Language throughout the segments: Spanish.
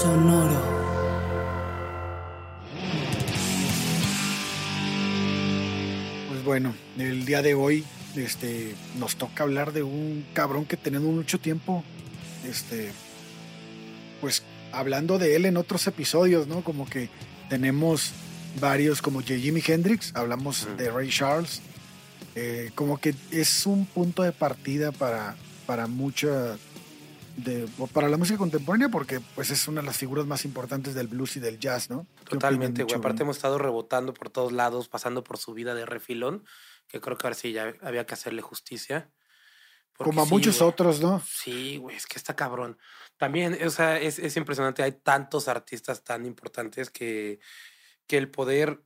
Sonoro. Pues bueno, el día de hoy este, nos toca hablar de un cabrón que tenemos mucho tiempo, este, pues hablando de él en otros episodios, ¿no? Como que tenemos varios, como Jimi Hendrix, hablamos de Ray Charles, eh, como que es un punto de partida para, para mucha, de, para la música contemporánea, porque pues es una de las figuras más importantes del blues y del jazz, ¿no? Totalmente, güey. Aparte hemos estado rebotando por todos lados, pasando por su vida de refilón, que creo que ahora sí ya había que hacerle justicia. Como a muchos otros, ¿no? Sí, güey, es que está cabrón. También, o sea, es, es, impresionante. Hay tantos artistas tan importantes que, que el poder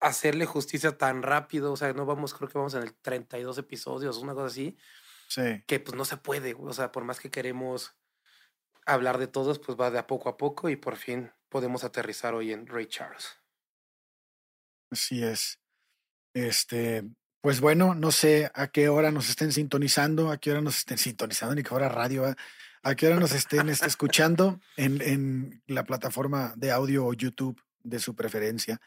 hacerle justicia tan rápido, o sea, no vamos, creo que vamos en el 32 episodios, una cosa así. Sí. Que pues no se puede, o sea, por más que queremos hablar de todos, pues va de a poco a poco y por fin podemos aterrizar hoy en Ray Charles. Así es. Este, pues bueno, no sé a qué hora nos estén sintonizando, a qué hora nos estén sintonizando, ni qué hora radio, a qué hora nos estén este, escuchando en, en, la plataforma de audio o YouTube de su preferencia.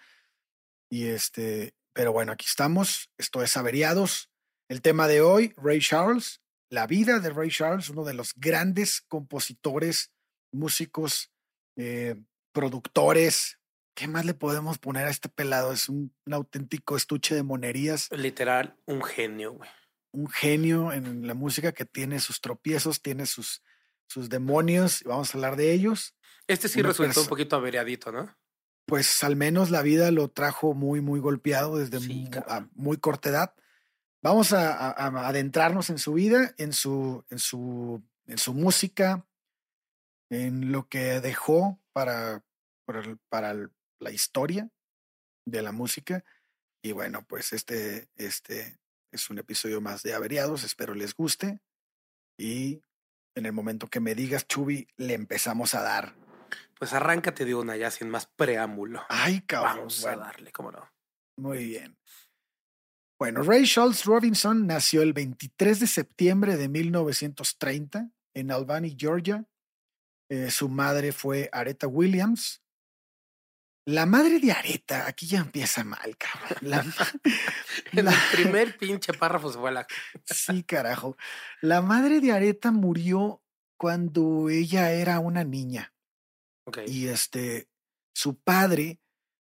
Y este, pero bueno, aquí estamos. Esto es Averiados. El tema de hoy, Ray Charles, la vida de Ray Charles, uno de los grandes compositores, músicos, eh, productores, ¿Qué más le podemos poner a este pelado? Es un, un auténtico estuche de monerías. Literal, un genio, güey. Un genio en la música que tiene sus tropiezos, tiene sus, sus demonios. Vamos a hablar de ellos. Este sí Una resultó un poquito averiadito, ¿no? Pues al menos la vida lo trajo muy, muy golpeado desde sí, muy, a muy corta edad. Vamos a, a, a, adentrarnos en su vida, en su, en su, en su música, en lo que dejó para, para, el, para el, la historia de la música. Y bueno, pues este, este es un episodio más de Averiados. Espero les guste. Y en el momento que me digas, Chubi, le empezamos a dar. Pues arráncate de una ya sin más preámbulo. Ay, cabrón. Vamos bueno. a darle, cómo no. Muy bien. Bueno, Ray Charles Robinson nació el 23 de septiembre de 1930 en Albany, Georgia. Eh, su madre fue Aretha Williams, la madre de Areta, aquí ya empieza mal, cabrón. La, en la, el primer pinche párrafo se fue la. sí, carajo. La madre de Areta murió cuando ella era una niña. Okay. Y este, su padre,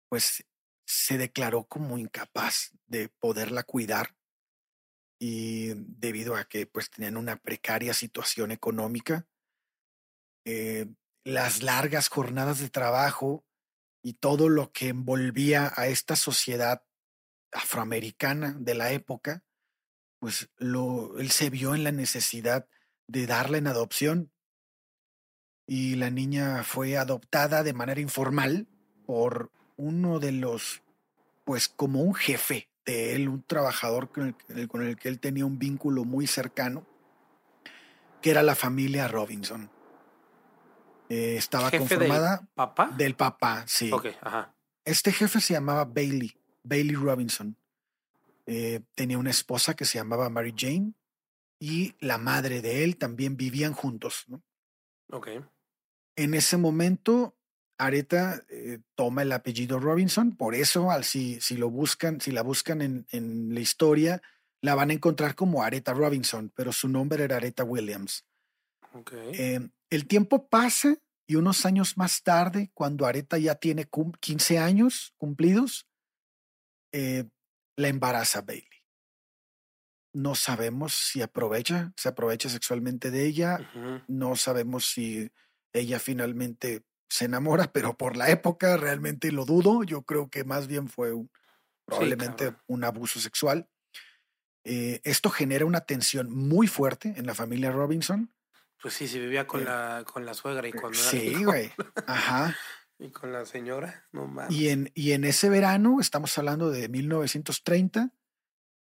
pues, se declaró como incapaz de poderla cuidar. Y debido a que, pues, tenían una precaria situación económica, eh, las largas jornadas de trabajo y todo lo que envolvía a esta sociedad afroamericana de la época, pues lo, él se vio en la necesidad de darla en adopción. Y la niña fue adoptada de manera informal por uno de los, pues como un jefe de él, un trabajador con el, con el que él tenía un vínculo muy cercano, que era la familia Robinson. Eh, estaba ¿Jefe conformada del papá. del papá, sí. Ajá. Este jefe se llamaba Bailey, Bailey Robinson. Eh, tenía una esposa que se llamaba Mary Jane y la madre de él también vivían juntos. ¿no? Ok. En ese momento, Areta eh, toma el apellido Robinson, por eso, al, si, si lo buscan, si la buscan en, en la historia, la van a encontrar como Areta Robinson, pero su nombre era Areta Williams. Okay. Eh, el tiempo pasa y unos años más tarde, cuando Areta ya tiene 15 años cumplidos, eh, la embaraza Bailey. No sabemos si aprovecha, se aprovecha sexualmente de ella, uh -huh. no sabemos si ella finalmente se enamora, pero por la época realmente lo dudo. Yo creo que más bien fue un, probablemente Sí, un abuso sexual. Eh, esto genera una tensión muy fuerte en la familia Robinson. Pues sí, si vivía con, Eh, la, con la suegra y con, la, Sí, con- güey. Ajá. y con la señora, no mames. Y en, y en ese verano, estamos hablando de 1930,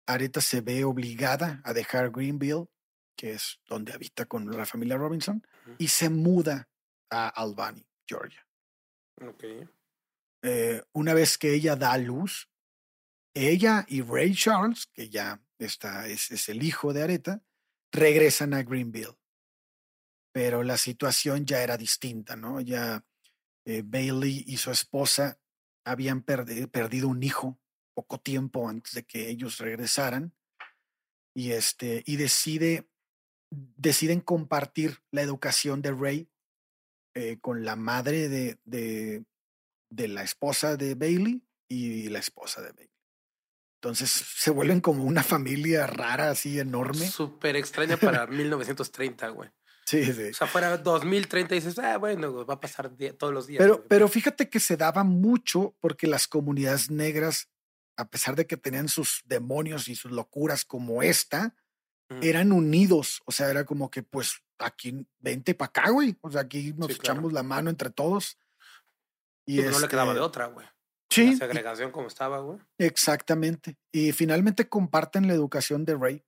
Areta se ve obligada a dejar Greenville, que es donde habita con la familia Robinson, y se muda a Albany, Georgia. Ok. Eh, una vez que ella da a luz, ella y Ray Charles, que ya está, es, es el hijo de Areta, regresan a Greenville. pero la situación ya era distinta, ¿no? Ya eh, Bailey y su esposa habían perdido un hijo poco tiempo antes de que ellos regresaran y este y decide deciden compartir la educación de Ray eh, con la madre de, de, de, la esposa de Bailey y la esposa de Bailey. Entonces se vuelven como una familia rara, así enorme. Súper extraña para 1930, güey. Sí, sí. O sea, fuera 2030 y dices, ah, bueno, va a pasar todos los días. Pero, pero fíjate que se daba mucho porque las comunidades negras, a pesar de que tenían sus demonios y sus locuras como esta, eran unidos. O sea, era como que, pues, aquí, vente para acá, güey. O sea, aquí nos echamos la mano entre todos. Y no le quedaba de este otra, güey. Sí. La segregación como estaba, güey. Exactamente. Y finalmente comparten la educación de Ray.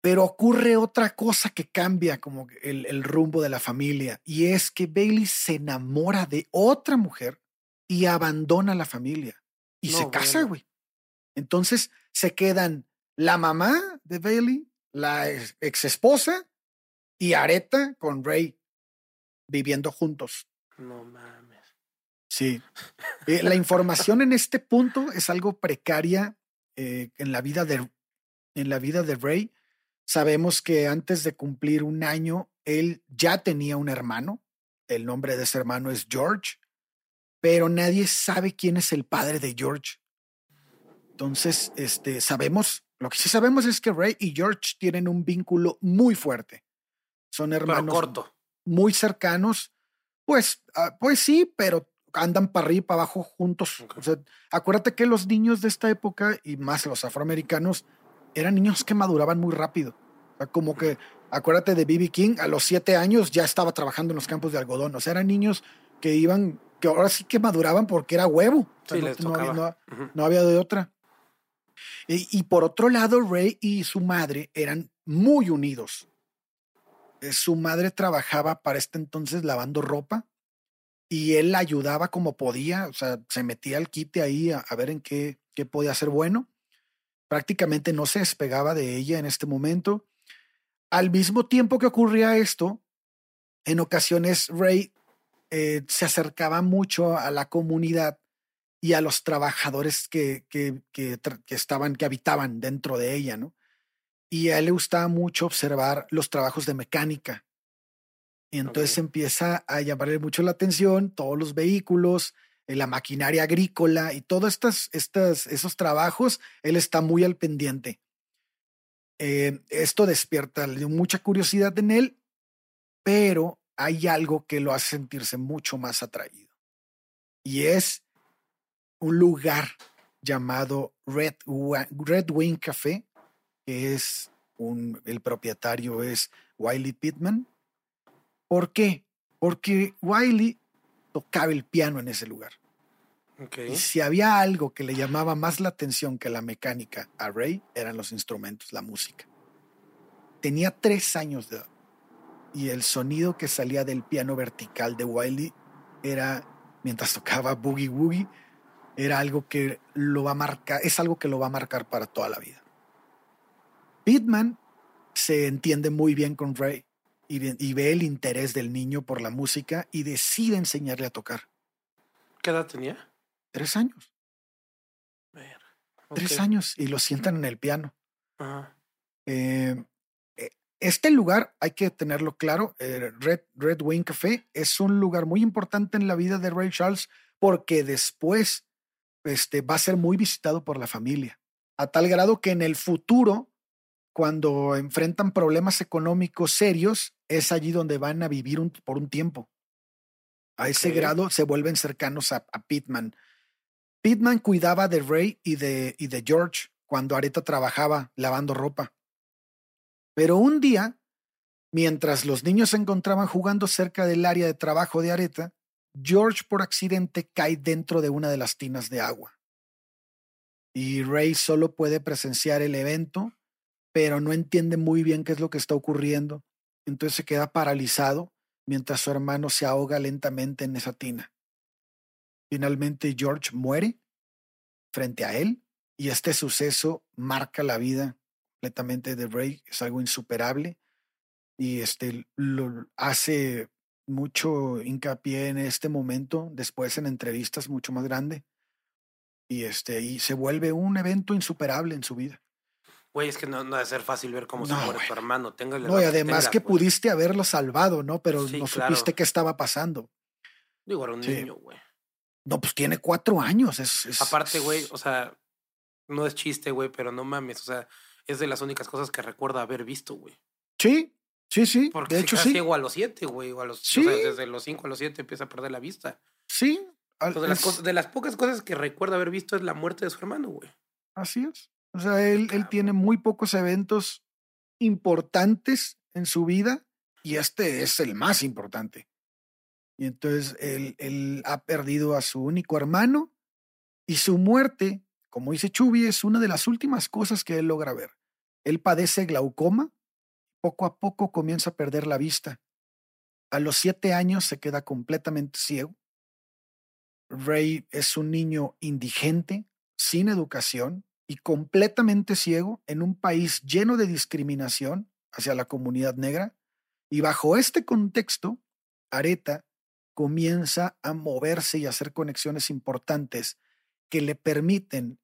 Pero ocurre otra cosa que cambia como el, rumbo de la familia y es que Bailey se enamora de otra mujer y abandona la familia y se casa, güey. Entonces se quedan la mamá de Bailey, la ex esposa y Areta con Ray viviendo juntos. No mames. Sí. Eh, la información en este punto es algo precaria eh, en la vida de en la vida de Ray Sabemos que antes de cumplir un año, él ya tenía un hermano. El nombre de ese hermano es George, pero nadie sabe quién es el padre de George. Entonces, este, sabemos, lo que sí sabemos es que Ray y George tienen un vínculo muy fuerte. Son hermanos corto. muy cercanos. Pues, ah, pues sí, pero andan para arriba y para abajo juntos. acuérdate que los niños de esta época y más los afroamericanos eran niños que maduraban muy rápido. como que, acuérdate de B.B. King, a los siete años ya estaba trabajando en los campos de algodón. O sea, eran niños que iban, que ahora sí que maduraban porque era huevo. no, había, de otra. Y, por otro lado, Ray y su madre eran muy unidos. Eh, su madre trabajaba para este entonces lavando ropa y él la ayudaba como podía, o sea, se metía al quite ahí a, ver en qué, qué podía ser bueno prácticamente no se despegaba de ella en este momento. Al mismo tiempo que ocurría esto, en ocasiones Ray eh, se acercaba mucho a la comunidad y a los trabajadores que, que, que, estaban, que habitaban dentro de ella, ¿no? Y a él le gustaba mucho observar los trabajos de mecánica. Y entonces empieza a llamarle mucho la atención todos los vehículos, la maquinaria agrícola y todos estas, estas, esos trabajos, él está muy al pendiente. Eh, esto despierta mucha curiosidad en él, pero hay algo que lo hace sentirse mucho más atraído. Y es un lugar llamado Red, Red Wing Café, que es un, el propietario es Wiley Pittman. ¿Por qué? Porque Wiley tocaba el piano en ese lugar. Y si había algo que le llamaba más la atención que la mecánica a Ray, eran los instrumentos, la música. Tenía tres años de edad y el sonido que salía del piano vertical de Wiley era, mientras tocaba Boogie Woogie, era algo que lo va a marcar, es algo que lo va a marcar para toda la vida. Pittman se entiende muy bien con Ray y, ve el interés del niño por la música y decide enseñarle a tocar. ¿Qué edad tenía? Tres años. Tres años y lo sientan en el piano. Eh, eh, este lugar, hay que tenerlo claro, eh, Red, Red Wing Café es un lugar muy importante en la vida de Ray Charles porque después este, va a ser muy visitado por la familia, a tal grado que en el futuro cuando enfrentan problemas económicos serios, es allí donde van a vivir por un tiempo. A ese grado se vuelven cercanos a, Pittman. Pittman cuidaba de Ray y de, y de George cuando Areta trabajaba lavando ropa. Pero un día, mientras los niños se encontraban jugando cerca del área de trabajo de Areta, George por accidente cae dentro de una de las tinas de agua. Y Ray solo puede presenciar el evento pero no entiende muy bien qué es lo que está ocurriendo. Entonces se queda paralizado mientras su hermano se ahoga lentamente en esa tina. Finalmente George muere frente a él y este suceso marca la vida completamente de Ray, es algo insuperable. y este lo hace mucho hincapié en este momento, después en entrevistas mucho más grande. Y este, y se vuelve un evento insuperable en su vida. Güey, es que no, no debe ser fácil ver cómo se muere tu hermano. No, y además que pudiste haberlo salvado, ¿no? Pero no supiste qué estaba pasando. Digo, era un niño, güey. No, pues tiene cuatro años. Es, Aparte, güey, o sea, no es chiste, güey, pero no mames. O sea, es de las únicas cosas que recuerda haber visto, güey. Sí, sí, sí. Porque de hecho, sí. ciego a los siete, güey. O, a los, sí. desde los cinco a los siete empieza a perder la vista. Sí. de, las de las pocas cosas que recuerda haber visto es la muerte de su hermano, güey. Así es. O sea, él, él tiene muy pocos eventos importantes en su vida y este es el más importante. Y entonces él, él ha perdido a su único hermano y su muerte, como dice Chubi, es una de las últimas cosas que él logra ver. Él padece glaucoma, poco a poco comienza a perder la vista. A los siete años se queda completamente ciego. Ray es un niño indigente, sin educación y completamente ciego en un país lleno de discriminación hacia la comunidad negra. Y bajo este contexto, Areta comienza a moverse y hacer conexiones importantes que le permiten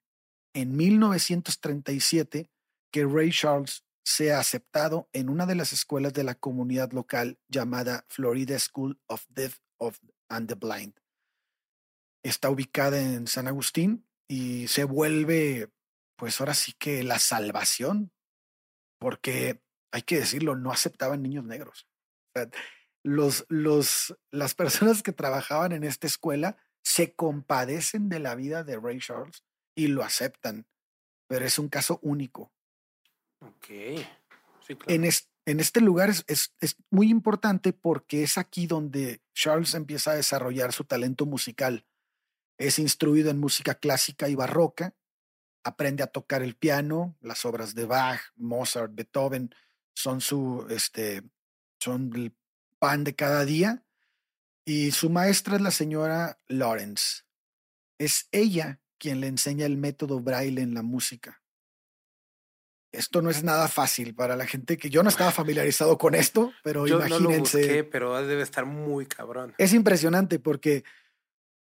en 1937 que Ray Charles sea aceptado en una de las escuelas de la comunidad local llamada Florida School of Deaf and the Blind. Está ubicada en San Agustín y se vuelve, pues ahora sí que la salvación, porque hay que decirlo, no aceptaban niños negros los, los, las personas que trabajaban en esta escuela se compadecen de la vida de Ray Charles y lo aceptan, pero es un caso único. Ok. en, este lugar es, muy importante porque es aquí donde Charles empieza a desarrollar su talento musical. Es instruido en música clásica y barroca, aprende a tocar el piano, las obras de Bach, Mozart, Beethoven son su, este, son el pan de cada día. Y su maestra es la señora Lawrence. Es ella quien le enseña el método braille en la música. Esto no es nada fácil para la gente que yo no estaba familiarizado con esto, pero yo imagínense. No lo busqué, pero debe estar muy cabrón. Es impresionante porque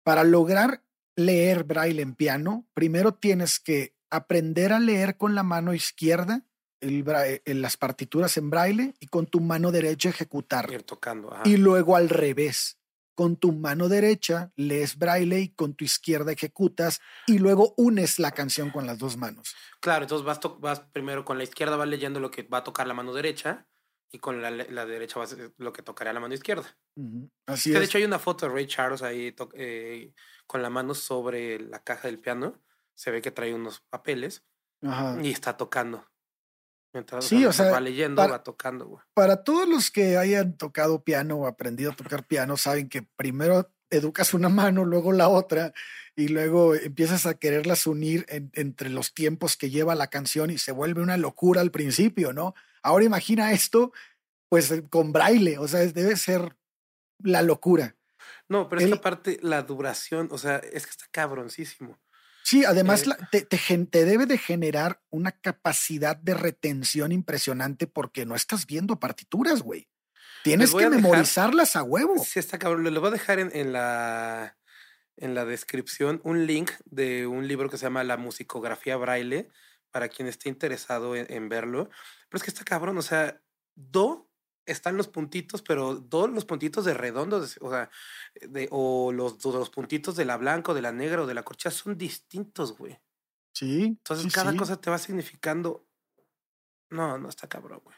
para lograr leer braille en piano, primero tienes que aprender a leer con la mano izquierda el en las partituras en braille y con tu mano derecha ejecutar. tocando. Y luego al revés. Con tu mano derecha lees braille y con tu izquierda ejecutas y luego unes la canción con las dos manos. Claro, entonces vas, vas primero con la izquierda, vas leyendo lo que va a tocar la mano derecha y con la, la derecha vas lo que tocaría la mano izquierda. Así es. De hecho, hay una foto de Ray Charles ahí eh, con la mano sobre la caja del piano. Se ve que trae unos papeles y está tocando sí, o sea, va leyendo, va tocando, Para todos los que hayan tocado piano o aprendido a tocar piano, saben que primero educas una mano, luego la otra, y luego empiezas a quererlas unir entre los tiempos que lleva la canción y se vuelve una locura al principio, ¿no? Ahora imagina esto, pues con braille, o sea, debe ser la locura. No, pero esta parte, la duración, o sea, es que está cabroncísimo. Sí, además eh, te, debe de generar una capacidad de retención impresionante porque no estás viendo partituras, güey. Tienes que memorizarlas a huevo. Sí, está cabrón. Le voy a dejar en, la, en la descripción un link de un libro que se llama La musicografía braille para quien esté interesado en, en verlo. Pero es que está cabrón, o sea, do están los puntitos, pero todos los puntitos de redondo, o sea, de, o los, los puntitos de la blanca o de la negra o de la corchea son distintos, güey. Sí. Entonces cada cosa te va significando. No, no está cabrón, güey.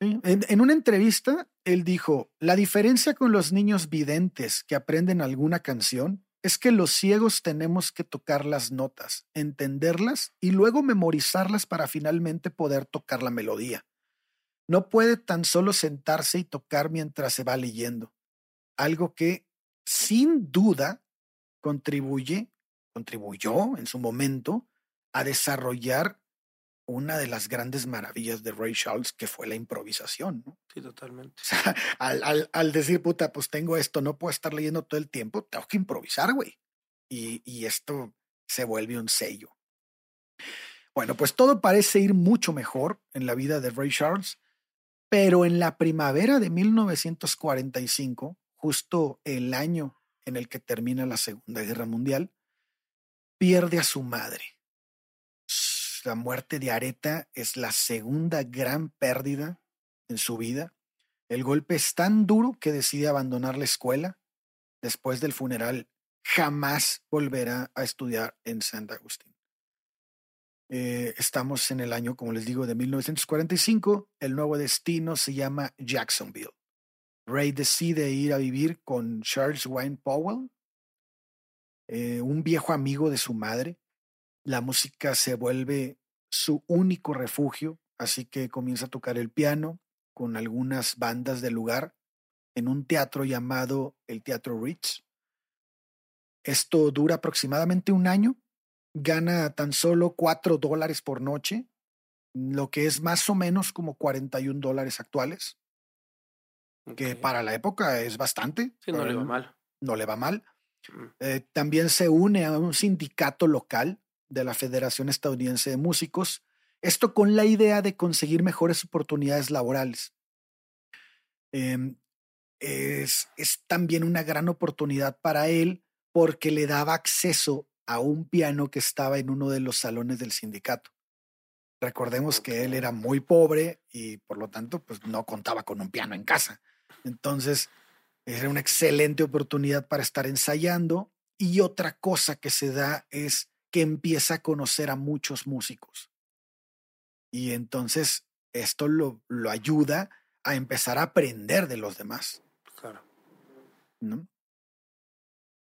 En, en, una entrevista, él dijo, la diferencia con los niños videntes que aprenden alguna canción es que los ciegos tenemos que tocar las notas, entenderlas y luego memorizarlas para finalmente poder tocar la melodía. No puede tan solo sentarse y tocar mientras se va leyendo, algo que sin duda contribuye, contribuyó en su momento a desarrollar una de las grandes maravillas de Ray Charles, que fue la improvisación. ¿no? Sí, totalmente. O sea, al, al, decir, puta, pues tengo esto, no puedo estar leyendo todo el tiempo, tengo que improvisar, güey. Y, y esto se vuelve un sello. Bueno, pues todo parece ir mucho mejor en la vida de Ray Charles Pero en la primavera de 1945, justo el año en el que termina la Segunda Guerra Mundial, pierde a su madre. La muerte de Areta es la segunda gran pérdida en su vida. El golpe es tan duro que decide abandonar la escuela. Después del funeral, jamás volverá a estudiar en San Agustín. Eh, estamos en el año, como les digo, de 1945. El nuevo destino se llama Jacksonville. Ray decide ir a vivir con Charles Wayne Powell, eh, un viejo amigo de su madre. La música se vuelve su único refugio, así que comienza a tocar el piano con algunas bandas del lugar en un teatro llamado el Teatro Ritz. Esto dura aproximadamente un año, gana tan solo cuatro dólares por noche, lo que es más o menos como 41 dólares actuales que para la época es bastante. Sí, no le va mal. No le va mal. Mm. Eh, también se une a un sindicato local de la Federación Estadounidense de Músicos, esto con la idea de conseguir mejores oportunidades laborales. Em, es, es también una gran oportunidad para él porque le daba acceso a un piano que estaba en uno de los salones del sindicato. Recordemos que él era muy pobre y por lo tanto pues no contaba con un piano en casa. Entonces, era una excelente oportunidad para estar ensayando. Y otra cosa que se da es que empieza a conocer a muchos músicos. Y entonces esto lo, lo ayuda a empezar a aprender de los demás. Claro. ¿no?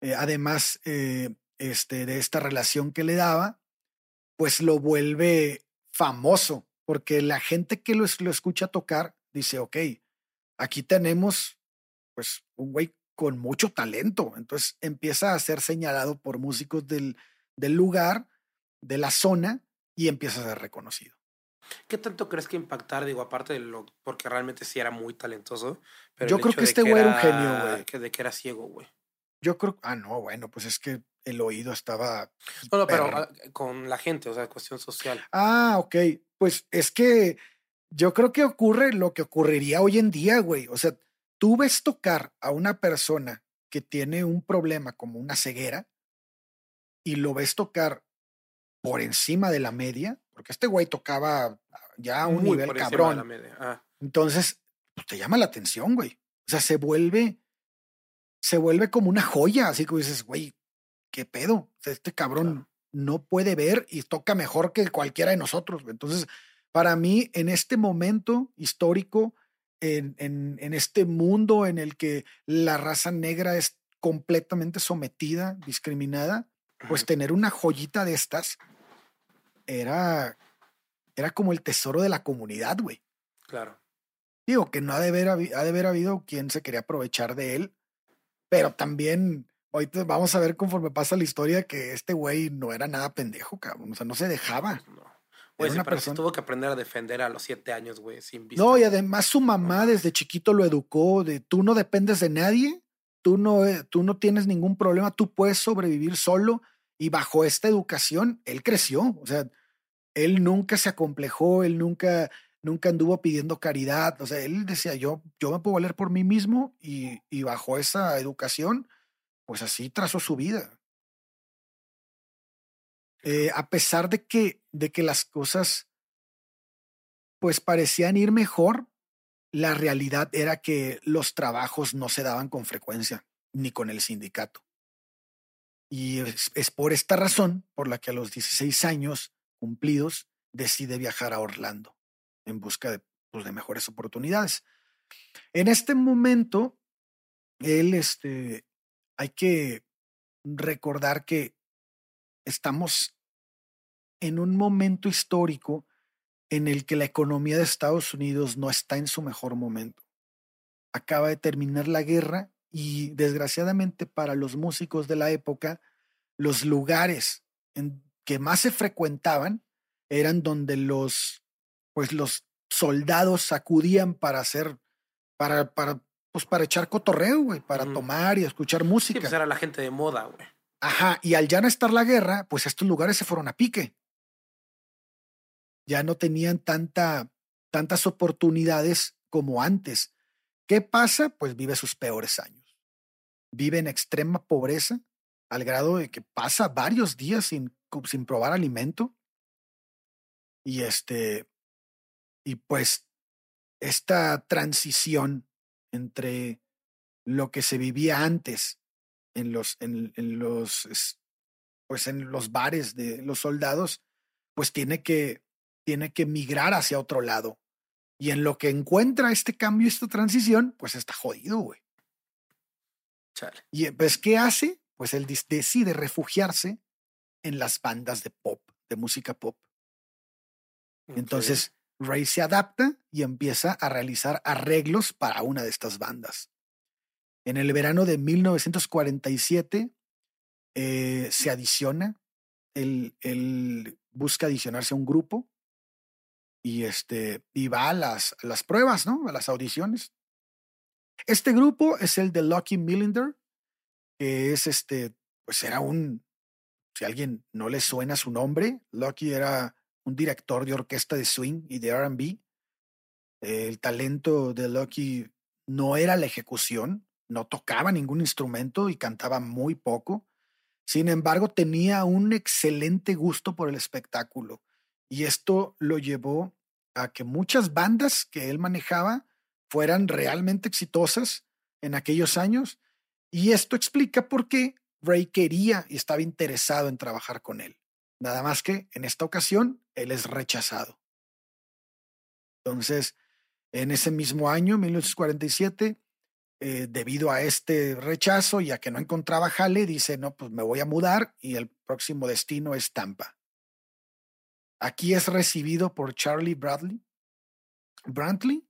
Eh, además, eh, este, de esta relación que le daba, pues lo vuelve famoso, porque la gente que lo, lo escucha tocar dice, ok, aquí tenemos pues un güey con mucho talento. Entonces empieza a ser señalado por músicos del, del lugar, de la zona, y empieza a ser reconocido. ¿Qué tanto crees que impactar? Digo, aparte de lo, porque realmente sí era muy talentoso. Pero Yo creo que este güey era un genio, güey. Que de que era ciego, güey. Yo creo, ah, no, bueno, pues es que el oído estaba. No, no, pero ah, con la gente, o sea, cuestión social. Ah, ok. Pues es que yo creo que ocurre lo que ocurriría hoy en día, güey. O sea, tú ves tocar a una persona que tiene un problema como una ceguera y lo ves tocar por encima de la media, porque este güey tocaba ya a un nivel cabrón. Ah. Entonces, pues, te llama la atención, güey. O sea, se vuelve, se vuelve como una joya, así que dices, güey, ¿qué pedo? O sea, este cabrón no puede ver y toca mejor que cualquiera de nosotros. Entonces, para mí, en este momento histórico, en, en, este mundo en el que la raza negra es completamente sometida, discriminada, pues tener una joyita de estas era, era como el tesoro de la comunidad, güey. Claro. Digo que no ha de, haber, ha de haber habido quien se quería aprovechar de él, pero también ahorita vamos a ver conforme pasa la historia que este güey no era nada pendejo, cabrón. O sea, no se dejaba. Pues no. Güey, una persona... tuvo que aprender a defender a los siete años, güey, sin vista. No, y además su mamá desde chiquito lo educó de tú no dependes de nadie, tú no, eh, tú no tienes ningún problema, tú puedes sobrevivir solo. Y bajo esta educación, él creció. O sea, él nunca se acomplejó, él nunca, nunca anduvo pidiendo caridad. O sea, él decía, yo, yo me puedo valer por mí mismo y, y bajo esa educación, pues así trazó su vida. Eh, a pesar de que, de que las cosas pues parecían ir mejor, la realidad era que los trabajos no se daban con frecuencia, ni con el sindicato. Y es, por esta razón por la que a los 16 años cumplidos decide viajar a Orlando en busca de, pues, de mejores oportunidades. En este momento, él, este, hay que recordar que estamos en un momento histórico en el que la economía de Estados Unidos no está en su mejor momento. Acaba de terminar la guerra y desgraciadamente para los músicos de la época, los lugares en que más se frecuentaban eran donde los, pues los soldados acudían para hacer, para, para, pues para echar cotorreo, güey, para tomar y escuchar música. Sí, pues era la gente de moda, güey. Ajá, y al ya no estar la guerra, pues estos lugares se fueron a pique. Ya no tenían tanta, tantas oportunidades como antes. ¿Qué pasa? Pues vive sus peores años. Vive en extrema pobreza, al grado de que pasa varios días sin, sin probar alimento. Y este, y pues esta transición entre lo que se vivía antes en los, en, en los, pues en los bares de los soldados, pues tiene que, tiene que migrar hacia otro lado. Y en lo que encuentra este cambio, esta transición, pues está jodido, güey. Y pues, ¿qué hace? Pues él decide refugiarse en las bandas de pop, de música pop. Entonces, Ray se adapta y empieza a realizar arreglos para una de estas bandas. En el verano de 1947 eh, se adiciona, él, busca adicionarse a un grupo y, este, y va a las, las pruebas, ¿no? A las audiciones. Este grupo es el de Lucky Millinder, que es este, pues era un, si a alguien no le suena su nombre, Lucky era un director de orquesta de swing y de RB. El talento de Lucky no era la ejecución, no tocaba ningún instrumento y cantaba muy poco. Sin embargo, tenía un excelente gusto por el espectáculo y esto lo llevó a que muchas bandas que él manejaba fueran realmente exitosas en aquellos años y esto explica por qué Ray quería y estaba interesado en trabajar con él. Nada más que en esta ocasión él es rechazado. Entonces, en ese mismo año, 1947, eh, debido a este rechazo y a que no encontraba jale, dice, no, pues me voy a mudar y el próximo destino es Tampa. Aquí es recibido por Charlie Bradley. Brantley.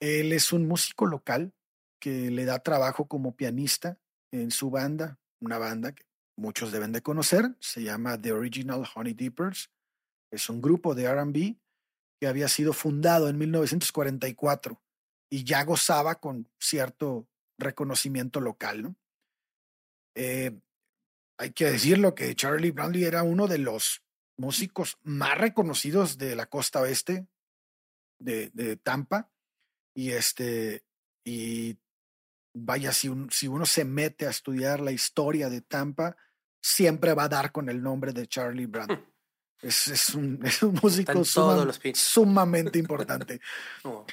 Él es un músico local que le da trabajo como pianista en su banda, una banda que muchos deben de conocer, se llama The Original Honey Dippers. Es un grupo de RB que había sido fundado en 1944 y ya gozaba con cierto reconocimiento local. Eh, hay que decirlo que Charlie Brownlee era uno de los músicos más reconocidos de la costa oeste de, Tampa. Y este, y vaya, si, si uno se mete a estudiar la historia de Tampa, siempre va a dar con el nombre de Charlie Brown. Es, es, un, es un músico sumamente importante. oh.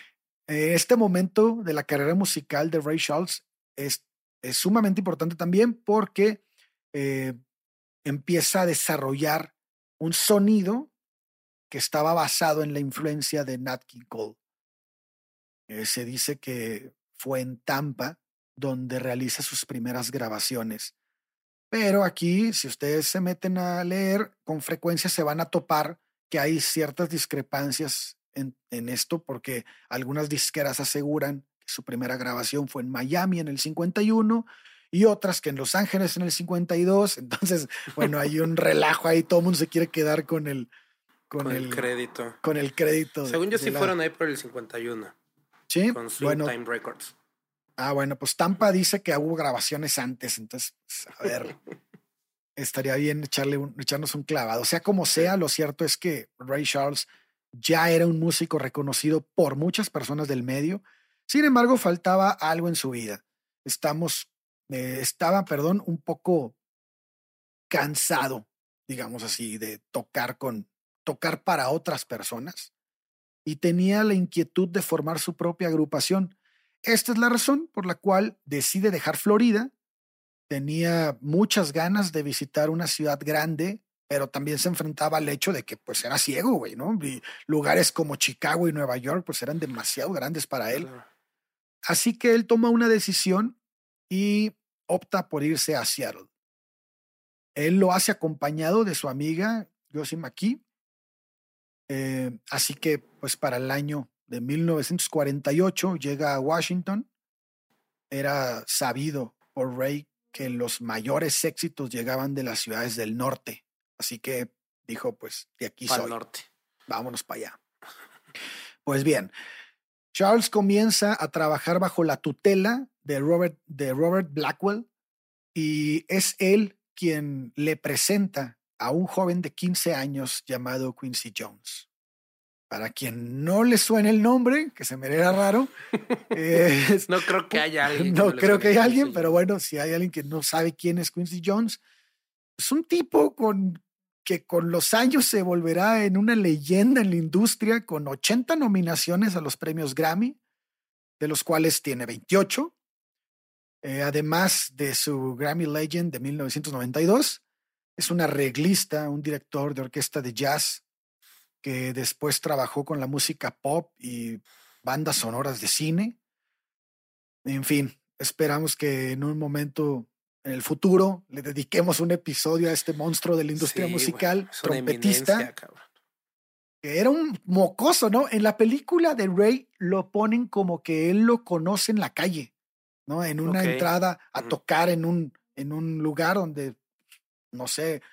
Este momento de la carrera musical de Ray Charles es, es sumamente importante también porque eh, empieza a desarrollar un sonido que estaba basado en la influencia de Nat King Cole. Eh, se dice que fue en Tampa donde realiza sus primeras grabaciones. Pero aquí, si ustedes se meten a leer, con frecuencia se van a topar que hay ciertas discrepancias en, esto porque algunas disqueras aseguran que su primera grabación fue en Miami en el 51 y otras que en Los Ángeles en el 52. Entonces, bueno, hay un relajo ahí, todo el mundo se quiere quedar con el, con, el, crédito. Con el crédito. Según yo, sí fueron ahí por el 51. Sí. Con bueno, Time Records. Ah, bueno, pues Tampa dice que hubo grabaciones antes, entonces, pues, a ver, estaría bien echarle un, echarnos un clavado. O sea, como sea, lo cierto es que Ray Charles ya era un músico reconocido por muchas personas del medio. Sin embargo, faltaba algo en su vida. Estamos, eh, estaba, perdón, un poco cansado, digamos así, de tocar con, tocar para otras personas y tenía la inquietud de formar su propia agrupación. Esta es la razón por la cual decide dejar Florida. Tenía muchas ganas de visitar una ciudad grande pero también se enfrentaba al hecho de que pues era ciego, güey, ¿no? Y lugares como Chicago y Nueva York pues eran demasiado grandes para él. Así que él toma una decisión y opta por irse a Seattle. Él lo hace acompañado de su amiga Josie McKee. Eh, así que pues para el año de 1948 llega a Washington. Era sabido por Ray que los mayores éxitos llegaban de las ciudades del norte Así que dijo, pues de aquí soy. norte. Vámonos para allá. Pues bien, Charles comienza a trabajar bajo la tutela de Robert, de Robert Blackwell y es él quien le presenta a un joven de 15 años llamado Quincy Jones. Para quien no le suene el nombre, que se me era raro. no creo que haya alguien. no, creo que haya alguien, pero bueno, si hay alguien que no sabe quién es Quincy Jones, es un tipo con que con los años se volverá en una leyenda en la industria con 80 nominaciones a los premios Grammy, de los cuales tiene 28, eh, además de su Grammy Legend de 1992. Es un arreglista, un director de orquesta de jazz que después trabajó con la música pop y bandas sonoras de cine. En fin, esperamos que en un momento en el futuro le dediquemos un episodio a este monstruo de la industria musical, trompetista, que era un mocoso, ¿no? En la película de Ray lo ponen como que él lo conoce en la calle, ¿no? En una entrada a tocar en un, en un lugar donde, no sé,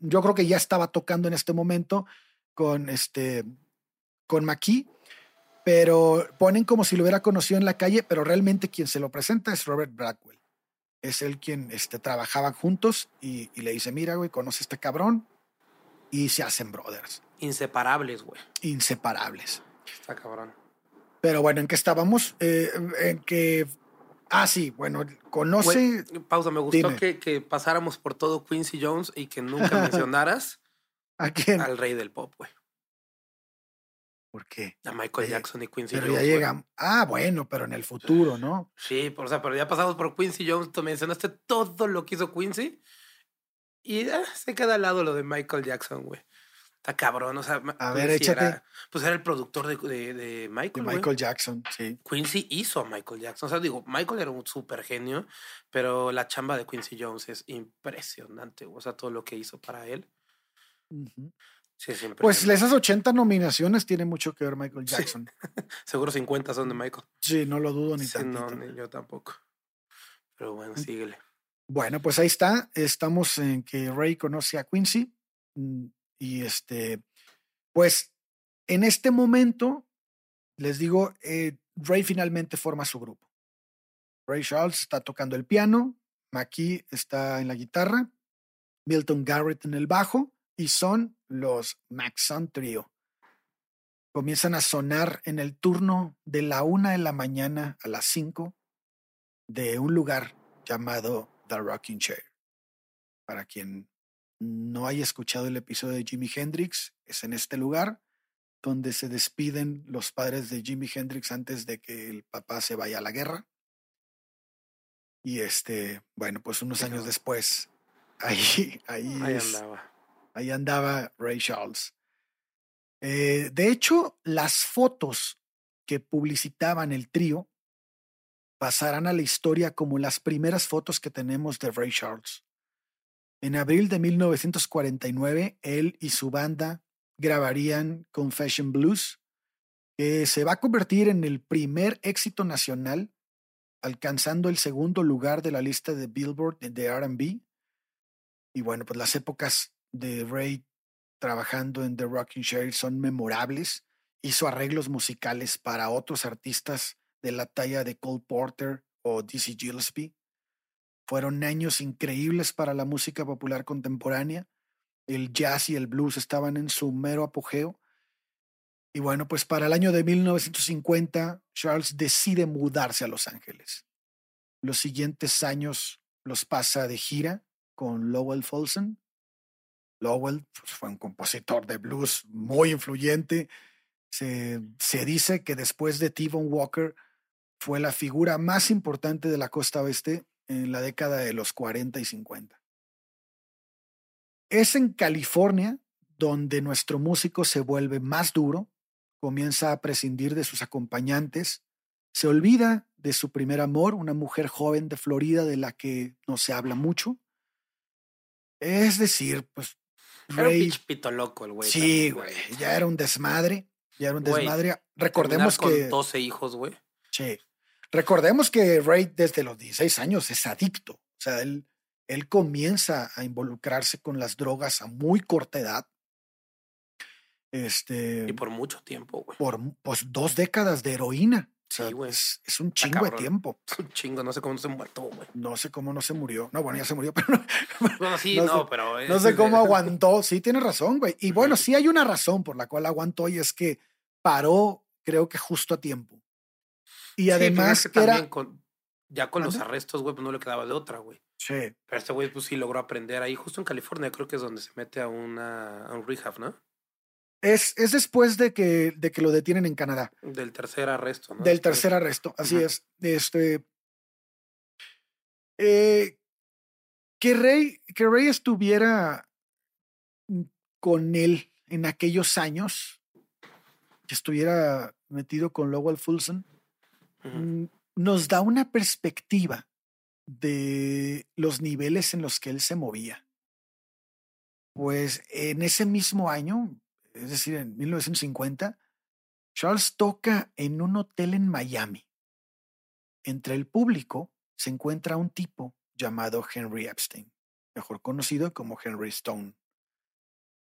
yo creo que ya estaba tocando en este momento con este, con Maki, pero ponen como si lo hubiera conocido en la calle, pero realmente quien se lo presenta es Robert Blackwell es él quien este, trabajaban juntos y, le dice, mira, güey, conoce a este cabrón y se hacen brothers. Inseparables, güey. Inseparables. Está cabrón. Pero bueno, ¿en qué estábamos? Eh, en que... Ah, sí, bueno, conoce... pausa, me gustó que, que, pasáramos por todo Quincy Jones y que nunca mencionaras ¿A quién? al rey del pop, güey. ¿Por qué? A Michael eh, Jackson y Quincy Jones. Pero ya llegamos. Ah, bueno, pero en el futuro, ¿no? Sí, o sea, pero ya pasamos por Quincy Jones. Tú mencionaste todo lo que hizo Quincy. Y ah, se queda al lado lo de Michael Jackson, güey. Está cabrón, o sea. A ver, échate. pues era el productor de, de, Michael. De Michael Jackson, sí. Quincy hizo a Michael Jackson. O sea, digo, Michael era un súper genio, pero la chamba de Quincy Jones es impresionante. O sea, todo lo que hizo para él pues esas 80 nominaciones tiene mucho que ver Michael Jackson. Seguro 50 son de Michael. Sí, no lo dudo ni sí, No, ni yo tampoco. Pero bueno, síguele. Bueno, pues ahí está. Estamos en que Ray conoce a Quincy. Mm, y este, pues en este momento, les digo, eh, Ray finalmente forma su grupo. Ray Charles está tocando el piano, McKee está en la guitarra, Milton Garrett en el bajo y son los Maxon Trio. Comienzan a sonar en el turno de la una de la mañana a las cinco de un lugar llamado The Rocking Chair. Para quien no haya escuchado el episodio de Jimi Hendrix, es en este lugar donde se despiden los padres de Jimi Hendrix antes de que el papá se vaya a la guerra. Y este, bueno, pues unos años después, ahí, ahí, ahí andaba. Ahí andaba Ray Charles. Eh, de hecho, las fotos que publicitaban el trío pasarán a la historia como las primeras fotos que tenemos de Ray Charles. En abril de 1949, él y su banda grabarían Confession Blues, que se va a convertir en el primer éxito nacional, alcanzando el segundo lugar de la lista de Billboard de RB. Y bueno, pues las épocas de Ray trabajando en The Rocking Chair son memorables. Hizo arreglos musicales para otros artistas de la talla de Cole Porter o Dizzy Gillespie. Fueron años increíbles para la música popular contemporánea. El jazz y el blues estaban en su mero apogeo. Y bueno, pues para el año de 1950, Charles decide mudarse a Los Ángeles. Los siguientes años los pasa de gira con Lowell Folsom Lowell pues, fue un compositor de blues muy influyente. Se, se dice que después de T. Walker fue la figura más importante de la costa oeste en la década de los 40 y 50. Es en California donde nuestro músico se vuelve más duro, comienza a prescindir de sus acompañantes, se olvida de su primer amor, una mujer joven de Florida de la que no se habla mucho. Es decir, pues era un pito loco el güey. Sí, güey. Ya era un desmadre. Ya era un desmadre. Recordemos con que. 12 hijos, güey. Sí. Recordemos que Ray desde los 16 años es adicto. O sea, él, él comienza a involucrarse con las drogas a muy corta edad. Este. Y por mucho tiempo, güey. Por pues, dos décadas de heroína. Sí, güey. Es, un chingo de tiempo. Es un chingo, no sé cómo no se muerto, güey. No sé cómo no se murió. No, bueno, ya se murió, pero no. sí, no, pero. No sé cómo aguantó. Sí, tiene razón, güey. Y bueno, sí hay una razón por la cual aguantó y es que paró, creo que justo a tiempo. Y además que era... con- ya con los arrestos, güey, pues no le quedaba de otra, güey. Sí, Pero este güey, pues sí logró aprender ahí, justo en California, creo que es donde se mete a, una, a un rehab, ¿no? Es, es después de que, de que lo detienen en Canadá. Del tercer arresto, ¿no? Del tercer arresto, así es. Este. eh, que Rey, que Rey estuviera con él en aquellos años, que estuviera metido con Lowell Fulson, mm, nos da una perspectiva de los niveles en los que él se movía. Pues en ese mismo año, es decir, en 1950, Charles toca en un hotel en Miami. Entre el público se encuentra un tipo llamado Henry Epstein, mejor conocido como Henry Stone,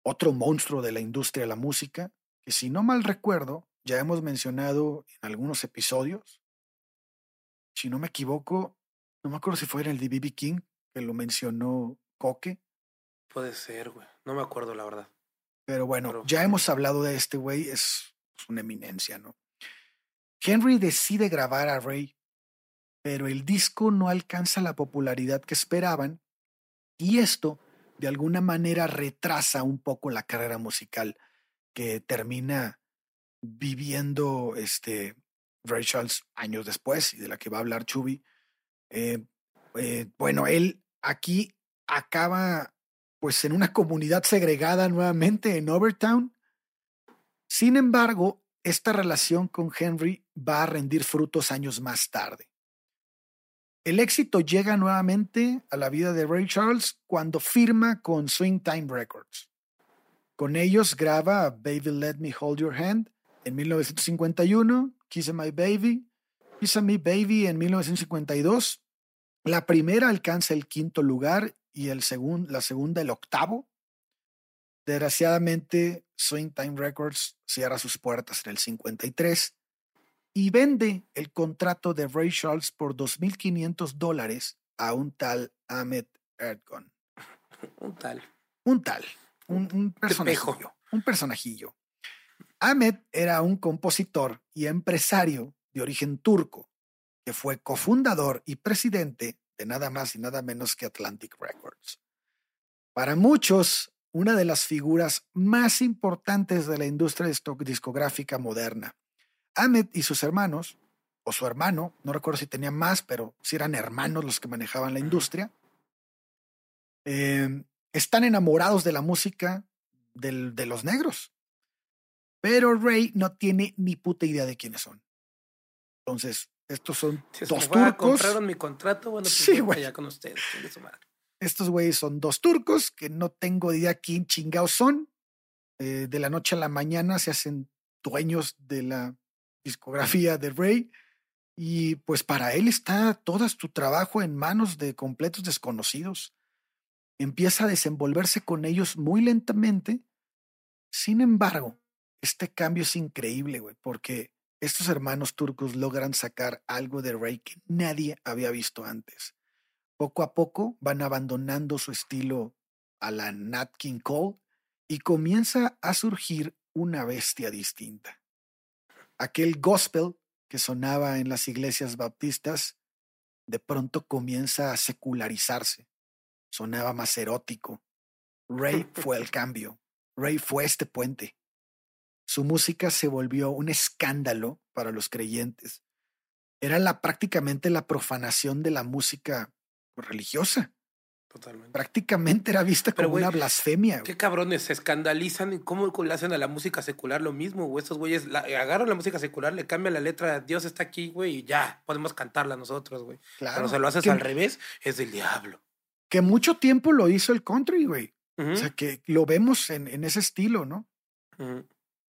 otro monstruo de la industria de la música, que si no mal recuerdo, ya hemos mencionado en algunos episodios. Si no me equivoco, no me acuerdo si fue en el de. King, que lo mencionó Coque, Puede ser, güey. No me acuerdo, la verdad. Pero bueno, Pero- ya hemos hablado de este güey, es es una eminencia, ¿no? Henry decide grabar a Ray, pero el disco no alcanza la popularidad que esperaban y esto de alguna manera retrasa un poco la carrera musical que termina viviendo este Ray Charles años después y de la que va a hablar Chubby. Eh, eh, bueno, él aquí acaba pues en una comunidad segregada nuevamente en Overtown. Sin embargo, esta relación con Henry va a rendir frutos años más tarde. El éxito llega nuevamente a la vida de Ray Charles cuando firma con Swing Time Records. Con ellos graba Baby Let Me Hold Your Hand en 1951, Kiss My Baby, Kiss Me Baby en 1952. La primera alcanza el quinto lugar y el segun- la segunda el octavo. Desgraciadamente, Swing Time Records cierra sus puertas en el 53 y vende el contrato de Ray Charles por 2.500 dólares a un tal Ahmed Erdogan. Un tal. Un tal, un, un personajillo, un personajillo. Ahmed era un compositor y empresario de origen turco que fue cofundador y presidente de nada más y nada menos que Atlantic Records. Para muchos, una de las figuras más importantes de la industria disco- discográfica moderna. Ahmed y sus hermanos, o su hermano, no recuerdo si tenía más, pero si eran hermanos los que manejaban la industria, eh, están enamorados de la música del- de los negros. Pero Ray no tiene ni puta idea de quiénes son. Entonces, estos son Si dos como, "Ah, turcos. compraron mi contrato, bueno, pues Sí, voy allá con ustedes. su madre. Estos güeyes son dos turcos que no tengo idea quién chingados son. Eh, de la noche a la mañana se hacen dueños de la discografía de Ray. Y pues para él está todo su trabajo en manos de completos desconocidos. Empieza a desenvolverse con ellos muy lentamente. Sin embargo, este cambio es increíble, güey, porque estos hermanos turcos logran sacar algo de Ray que nadie había visto antes. Poco a poco van abandonando su estilo a la Nat King Cole y comienza a surgir una bestia distinta. Aquel gospel que sonaba en las iglesias baptistas de pronto comienza a secularizarse. Sonaba más erótico. Ray fue el cambio. Ray fue este puente. Su música se volvió un escándalo para los creyentes. Era la, prácticamente la profanación de la música religiosa. Totalmente. Prácticamente era vista Pero, como una blasfemia. Qué cabrones, se escandalizan y cómo le hacen a la música secular lo mismo, güey. Estos güeyes la- agarran la música secular, le cambian la letra, Dios está aquí, güey, y ya, podemos cantarla nosotros, güey. Claro. Pero se lo haces que, al revés, es del diablo. que mucho tiempo lo hizo el country, güey. O sea, que lo vemos en, en ese estilo, ¿no?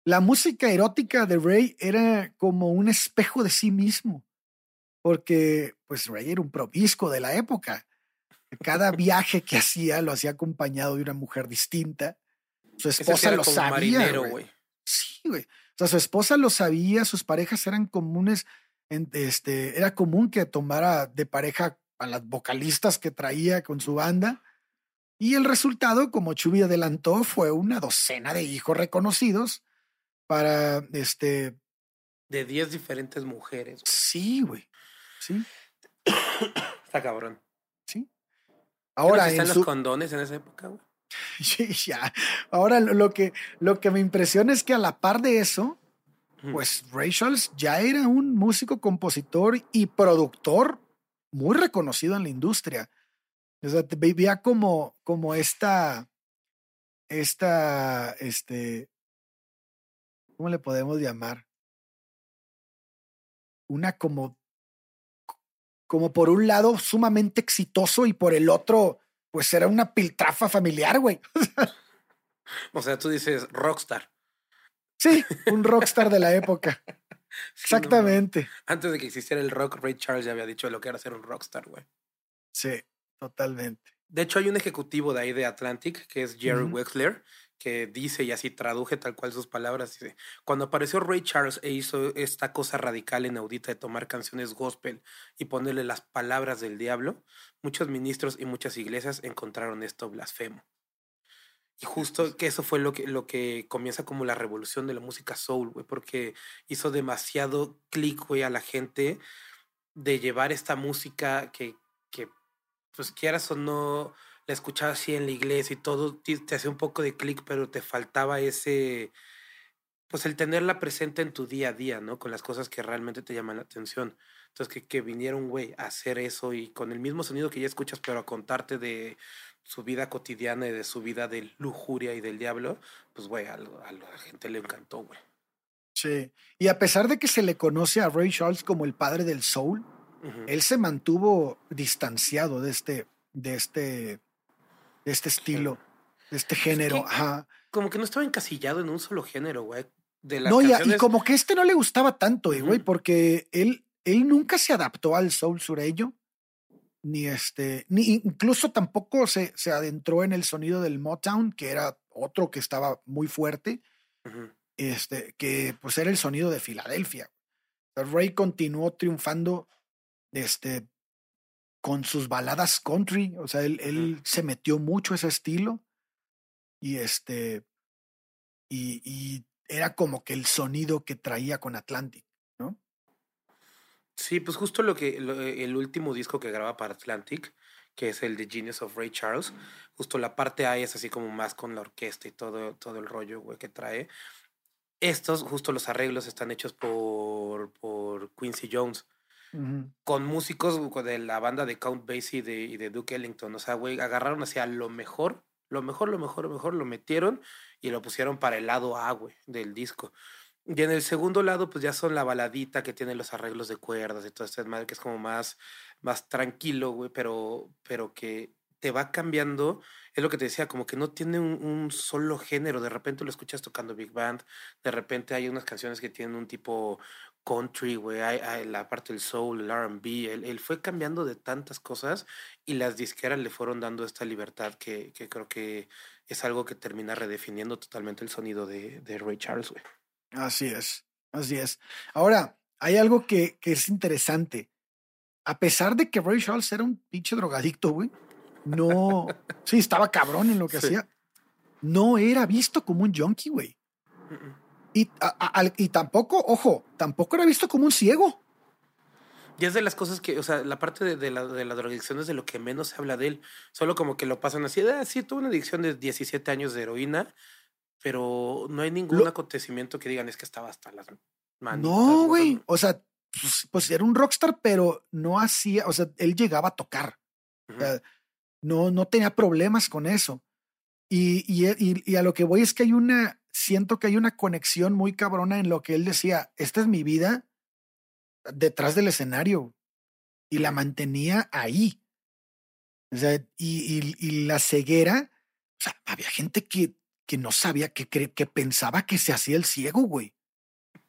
La música erótica de Ray era como un espejo de sí mismo, porque pues Ray era un probisco de la época. Cada viaje que hacía lo hacía acompañado de una mujer distinta. Su esposa lo sabía. marinero. Sí, güey. O sea, su esposa lo sabía, sus parejas eran comunes. en- este, era común que tomara de pareja a las vocalistas que traía con su banda. Y el resultado, como Chubby adelantó, fue una docena de hijos reconocidos para este. De 10 diferentes mujeres. Sí, güey. Sí. Está cabrón. Sí. Ahora. ¿Están los condones en esa época, güey? Sí, ya. Ahora lo que, lo que me impresiona es que a la par de eso, pues Ray Charles ya era un músico, compositor y productor muy reconocido en la industria. O sea, veía como, como esta, esta, este, ¿cómo le podemos llamar? Una como, como por un lado sumamente exitoso y por el otro, pues era una piltrafa familiar, güey. o sea, tú dices rockstar. Sí, un rockstar de la época. Exactamente. Antes de que existiera el rock, Ray Charles ya había dicho lo que era ser un rockstar, güey. Sí, totalmente. De hecho, hay un ejecutivo de ahí de Atlantic, que es Jerry Wexler, que dice, y así traduje tal cual sus palabras, dice, cuando apareció Ray Charles e hizo esta cosa radical inaudita de tomar canciones gospel y ponerle las palabras del diablo, muchos ministros y muchas iglesias encontraron esto blasfemo. Y justo que eso fue lo que, lo que comienza como la revolución de la música soul, güey, porque hizo demasiado clic, güey, a la gente de llevar esta música que, que, pues quieras o no, la escuchabas así en la iglesia y todo, te, te hacía un poco de clic, pero te faltaba ese, pues el tenerla presente en tu día a día, ¿no? Con las cosas que realmente te llaman la atención. Entonces, que, que viniera un güey a hacer eso y con el mismo sonido que ya escuchas, pero a contarte de su vida cotidiana y de su vida de lujuria y del diablo, pues, güey, a, la gente le encantó, güey. Sí. Y a pesar de que se le conoce a Ray Charles como el padre del soul, él se mantuvo distanciado de este, de este, de este estilo, de este género. Ajá. Como que no estaba encasillado en un solo género, güey. De no, y, y, como que este no le gustaba tanto, eh, güey, porque él, él nunca se adaptó al soul sureño ni este, ni incluso tampoco se, se adentró en el sonido del Motown, que era otro que estaba muy fuerte, este, que pues era el sonido de Filadelfia. Ray continuó triunfando este, con sus baladas country, o sea, él, él se metió mucho a ese estilo y este, y, y era como que el sonido que traía con Atlantic. Sí, pues justo lo que el último disco que graba para Atlantic, que es el de Genius of Ray Charles, justo la parte A es así como más con la orquesta y todo, todo el rollo, güey, que trae. Estos, justo los arreglos están hechos por, por Quincy Jones. Con músicos de la banda de Count Basie y de, Duke Ellington. O sea, güey, agarraron hacia lo mejor, lo mejor, lo mejor, lo mejor, lo metieron y lo pusieron para el lado A, güey, del disco. Y en el segundo lado, pues ya son la baladita que tiene los arreglos de cuerdas y todo este madre que es como más, más tranquilo, güey, pero, pero que te va cambiando. Es lo que te decía, como que no tiene un, solo género. De repente lo escuchas tocando Big Band, de repente hay unas canciones que tienen un tipo country, güey, hay, la parte del soul, el RB. Él, él, fue cambiando de tantas cosas y las disqueras le fueron dando esta libertad que, que creo que es algo que termina redefiniendo totalmente el sonido de, de Ray Charles, güey. Así es, así es. Ahora, hay algo que, que es interesante. A pesar de que Ray Charles era un pinche drogadicto, güey, no, sí, estaba cabrón en lo que hacía, no era visto como un junkie, güey. Y, y tampoco, ojo, tampoco era visto como un ciego. Y es de las cosas que, o sea, la parte de, la, de la drogadicción es de lo que menos se habla de él. Solo como que lo pasan así, ah, sí, tuvo una adicción de 17 años de heroína, pero no hay ningún acontecimiento que digan es que estaba hasta las manos. No, güey. O sea, pues, pues, era un rockstar, pero no hacía, o sea, él llegaba a tocar. No, no tenía problemas con eso. Y, y, y, a lo que voy es que hay una, siento que hay una conexión muy cabrona en lo que él decía, esta es mi vida detrás del escenario. Y la mantenía ahí. O sea, y, y la ceguera, o sea, había gente que que no sabía, que, que pensaba que se hacía el ciego, güey.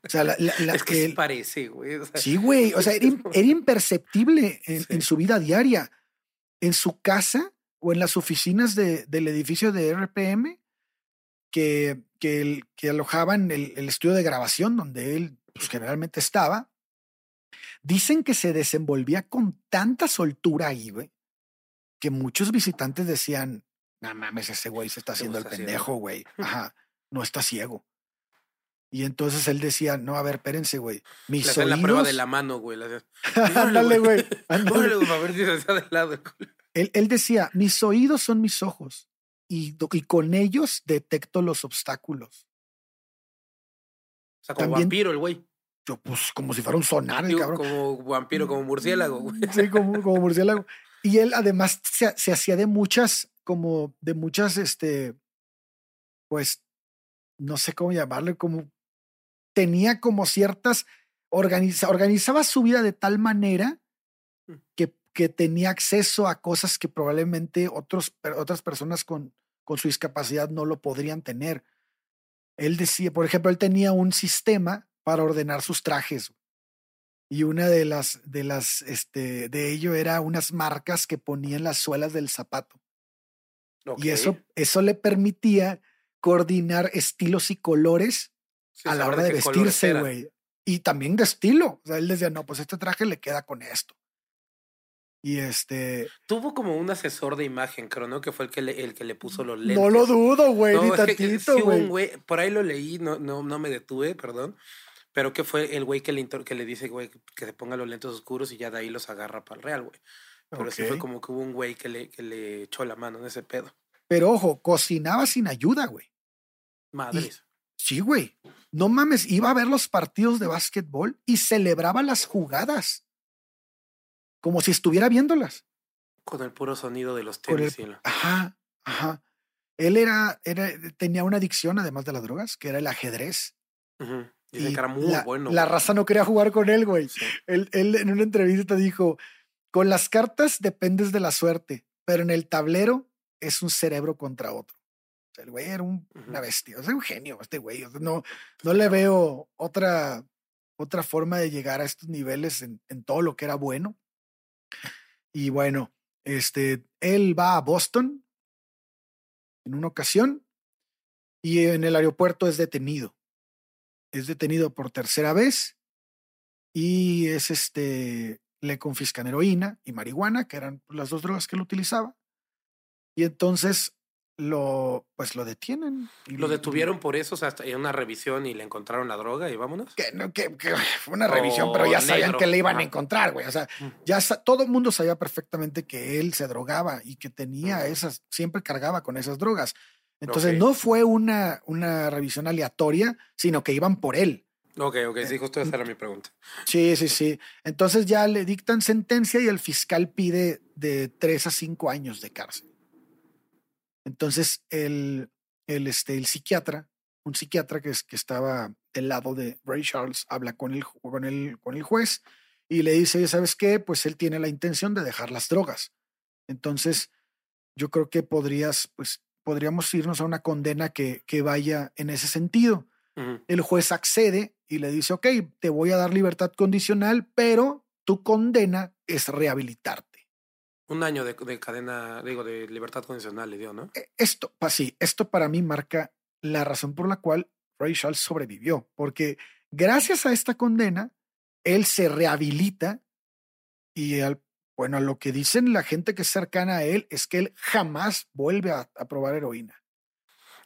O sea, la, es que, parece, güey. sí, güey. O sea, era, imperceptible en, su vida diaria. En su casa o en las oficinas de, del edificio de RPM que, que, el, que alojaban el, el, estudio de grabación donde él pues, generalmente estaba. Dicen que se desenvolvía con tanta soltura ahí, güey, que muchos visitantes decían, no mames, ese güey se está haciendo el pendejo, güey. Ajá, no está ciego. Y entonces él decía, no, a ver, espérense, güey. Mis Le oídos... la prueba de la mano, güey. ándale, güey. ándale. Órale, güey, a ver si se hacía de lado. Él, él decía, mis oídos son mis ojos y, y con ellos detecto los obstáculos. O sea, como También- vampiro el güey. Yo, pues, como si fuera un sonar, el cabrón. Como vampiro, como murciélago, güey. Sí, como, como murciélago. Y él además se, se hacía de muchas, como de muchas, este, pues, no sé cómo llamarle, como tenía como ciertas, organiza, organizaba su vida de tal manera Mm. que, que tenía acceso a cosas que probablemente otros, otras personas con, con su discapacidad no lo podrían tener. Él decía, por ejemplo, él tenía un sistema para ordenar sus trajes. Y una de las, de las, este, de ello era unas marcas que ponía en las suelas del zapato. Y eso, eso le permitía coordinar estilos y colores Sí, a la hora de vestirse, güey. Y también de estilo. O sea, él decía, no, pues este traje le queda con esto. Y este, Tuvo como un asesor de imagen, creo, ¿no? Que fue el que le, el que le puso los lentes. no lo dudo, güey, No, ni tantito, sí güey. güey, por ahí lo leí, no, no, no me detuve, perdón. Pero que fue el güey que le, que le dice, güey, que se ponga los lentes oscuros y ya de ahí los agarra para el real, güey. Pero sí fue como que hubo un güey que le, que le echó la mano en ese pedo. Pero ojo, cocinaba sin ayuda, güey. Madres. Sí, güey. No mames, iba a ver los partidos de básquetbol y celebraba las jugadas. Como si estuviera viéndolas. Con el puro sonido de los el- tenis. y lo- Ajá, ajá. Él era, era, tenía una adicción, además de las drogas, que era el ajedrez. Dicen Y que era muy la, bueno. La raza no quería jugar con él, güey. Sí. Él, él en una entrevista dijo, con las cartas dependes de la suerte, pero en el tablero es un cerebro contra otro. Sea, el güey era un- una bestia, o sea, un genio este güey. O sea, no, no le veo otra, otra forma de llegar a estos niveles en, en todo lo que era bueno. Y bueno, este, él va a Boston en una ocasión y en el aeropuerto es detenido. Es detenido por tercera vez y es este, le confiscan heroína y marihuana, que eran las dos drogas que él utilizaba. Y entonces lo, pues lo detienen. y Lo detuvieron por eso, o sea, hasta en una revisión y le encontraron la droga y vámonos. Que, no, que, que fue una revisión, pero ya sabían negro, que le iban a encontrar, güey. O sea, ya todo el mundo sabía perfectamente que él se drogaba y que tenía esas, siempre cargaba con esas drogas. Entonces no fue una, una revisión aleatoria, sino que iban por él. Ok, ok, sí, justo esa era mi pregunta. Sí, sí, sí. Entonces ya le dictan sentencia y el fiscal pide de tres a cinco años de cárcel. Entonces el, el, este, el psiquiatra, un psiquiatra que, es, que estaba del lado de Ray Charles, habla con el, con, el, con el juez y le dice, ¿sabes qué? Pues él tiene la intención de dejar las drogas. Entonces yo creo que podrías, pues podríamos irnos a una condena que, que vaya en ese sentido. El juez accede y le dice, ok, te voy a dar libertad condicional, pero tu condena es rehabilitarte. Un año de, de cadena, digo, de libertad condicional le dio, ¿no? E- Esto, pa- sí, esto para mí marca la razón por la cual Ray Charles sobrevivió, porque gracias a esta condena, él se rehabilita y al, bueno, lo que dicen la gente que es cercana a él es que él jamás vuelve a, a probar heroína.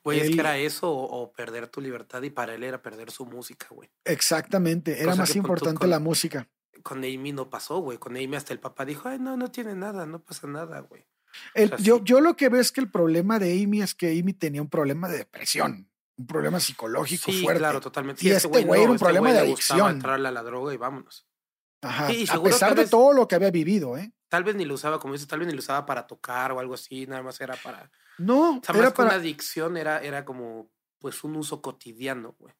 Güey, es que era eso o, o perder tu libertad y para él era perder su música, güey. Exactamente, era Cosa más tú, importante con- la música. Con Amy no pasó, güey. Con Amy hasta el papá dijo, ay, no, no tiene nada, no pasa nada, güey. El- sea, yo, sí. yo lo que veo es que el problema de Amy es que Amy tenía un problema de depresión, un problema psicológico Sí, fuerte. claro, totalmente. Y este güey era un problema güey de adicción. entrarle a la droga y vámonos. Ajá, Sí, y a pesar de todo lo que había vivido, ¿eh? Tal vez ni lo usaba, como dices, tal vez ni lo usaba para tocar o algo así, nada más era para... No, O sea, era más que una adicción era, era como, pues, un uso cotidiano, güey.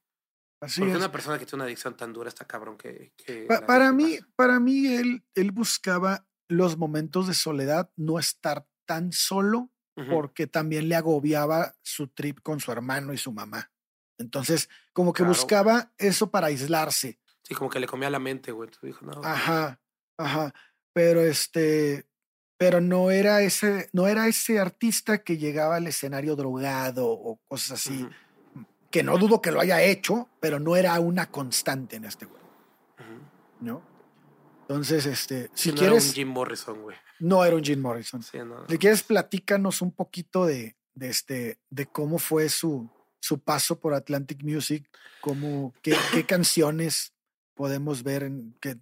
Así Porque es. una persona que tiene una adicción tan dura está cabrón que... que Pa- la para mí, para mí él, él buscaba los momentos de soledad, no estar tan solo, porque también le agobiaba su trip con su hermano y su mamá. Entonces, como que Claro. buscaba eso para aislarse. Sí, como que le comía la mente, güey. Dijo, no, Ajá, ajá. Pero este, pero no era ese, no era ese artista que llegaba al escenario drogado o cosas así, que no dudo que lo haya hecho, pero no era una constante en este güey, ujú. ¿no? Entonces, este, si no quieres, Era un Jim Morrison, güey. no era un Jim Morrison. Sí, no. Si quieres, platícanos un poquito de, de este, de cómo fue su, su paso por Atlantic Music, como qué, qué canciones podemos ver en, que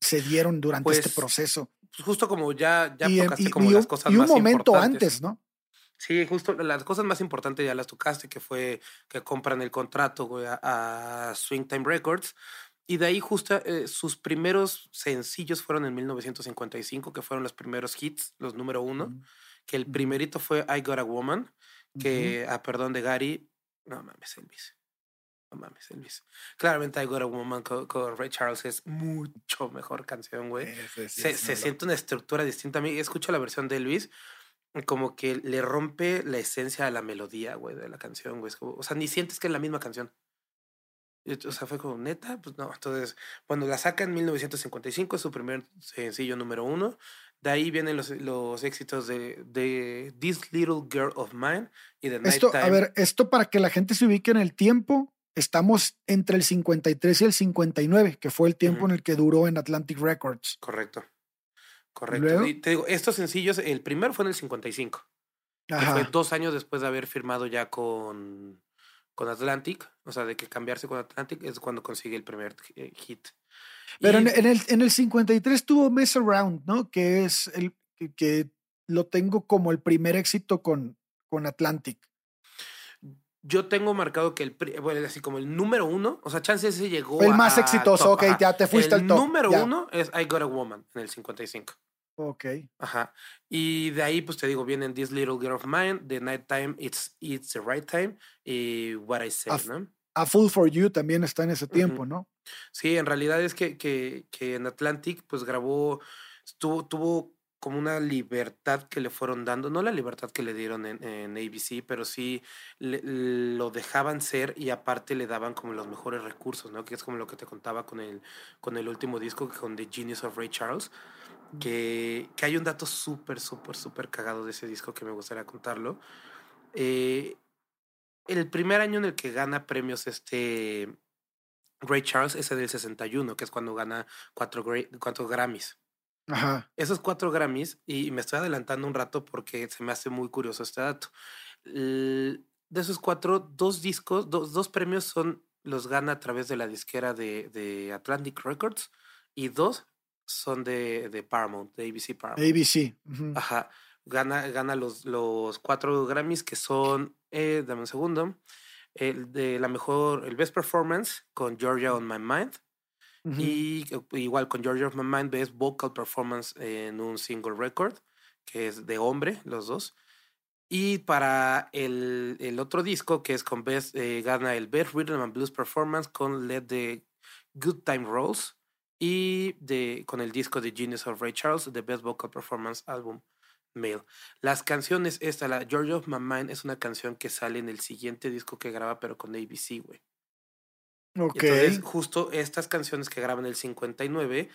se dieron durante este Pues, proceso. Pues justo como ya, ya y, tocaste y- como y las un, cosas y un más momento importantes. antes, ¿no? Sí, justo las cosas más importantes ya las tocaste, que fue que compran el contrato güey, a, a Swing Time Records. Y de ahí justo eh, sus primeros sencillos fueron en 1955, que fueron los primeros hits, los número uno. Ujú. Que el primerito fue I Got a Woman, que, a perdón de Gary, no mames, Elvis. No mames, Elvis. Claramente I Got a Woman con, con Ray Charles es mucho mejor canción, güey Ese sí se, se siente una estructura distinta. A mí escucho la versión de Elvis, como que le rompe la esencia a la melodía, güey, de la canción, güey. Como- o sea, ni sientes que es la misma canción. O sea, fue como, neta, pues no. Entonces, cuando la saca en 1955, es su primer sencillo número uno. De ahí vienen los, los éxitos de, de This Little Girl of Mine y de Esto, Nighttime. a ver, esto para que la gente se ubique en el tiempo, estamos entre el 53 y el 59, que fue el tiempo Ujú. en el que duró en Atlantic Records. Correcto. Correcto. Y te digo, estos sencillos, el primero fue en el 55. que fue dos años después de haber firmado ya con, con Atlantic, o sea, de que cambiarse con Atlantic es cuando consigue el primer hit. Pero en, en el, en el 53 tuvo Mess Around, ¿no? Que es el que, que lo tengo como el primer éxito con, con Atlantic. Yo tengo marcado que el, bueno, así como el número uno, o sea, Chance ese llegó el más a exitoso, top, ok, ajá. ya te fuiste el al top. número ya. uno es I Got a Woman en el 55. Ok. Ajá. Y de ahí, pues te digo, vienen This Little Girl of Mine, The Night Time, It's, It's the Right Time y What I Say, Af- ¿no? A Full for You también está en ese tiempo, ¿no? Sí, en realidad es que, que, que en Atlantic pues grabó, tuvo, tuvo como una libertad que le fueron dando, no la libertad que le dieron en, en ABC, pero sí le- lo dejaban ser y aparte le daban como los mejores recursos, ¿no? Que es como lo que te contaba con el, con el último disco, con The Genius of Ray Charles, que, que hay un dato súper, súper, súper cagado de ese disco que me gustaría contarlo. Eh, el primer año en el que gana premios este Ray Charles es el 61, que es cuando gana cuatro, cuatro Grammys. Ajá. Esos cuatro Grammys, y me estoy adelantando un rato porque se me hace muy curioso este dato. El- de esos cuatro, dos discos, dos, dos premios son los gana a través de la disquera de, de Atlantic Records y dos son de, de Paramount, de ABC Paramount. ABC. ujú. Ajá. Gana, gana los, los cuatro Grammys que son, eh, dame un segundo, el de la mejor, el Best Performance con Georgia on My Mind. Ujú. Y eh, igual con Georgia of My Mind ves Vocal Performance en un single record, que es de hombre, los dos. Y para el, el otro disco, que es con Best, eh, gana el Best Rhythm and Blues Performance con Let the Good Time Rolls. Y de, con el disco de Genius of Ray Charles, The Best Vocal Performance Album Male. Las canciones, esta, la Georgia of My Mind, es una canción que sale en el siguiente disco que graba, pero con ABC, güey. Ok. Y Entonces, justo estas canciones que graban el 59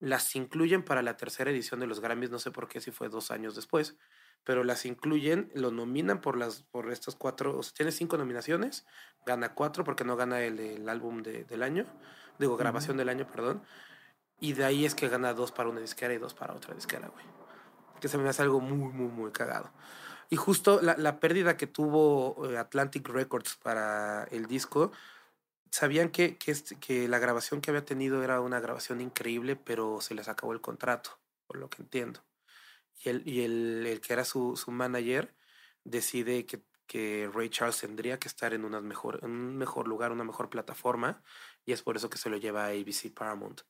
las incluyen para la tercera edición de los Grammys, no sé por qué, si fue dos años después, pero las incluyen, lo nominan por las por estas cuatro, o sea, tiene cinco nominaciones, gana cuatro porque no gana el, el álbum de- del año, digo, grabación del año, perdón, y de ahí es que gana dos para una disquera y dos para otra disquera, güey. Que se me hace algo muy, muy, muy cagado. Y justo la, la pérdida que tuvo eh, Atlantic Records para el disco, sabían que, este- que la grabación que había tenido era una grabación increíble, pero se les acabó el contrato, por lo que entiendo. Y el, que era su, su manager decide que, que Ray Charles tendría que estar en, unas mejor, en un mejor lugar, una mejor plataforma, y es por eso que se lo lleva a ABC Paramount.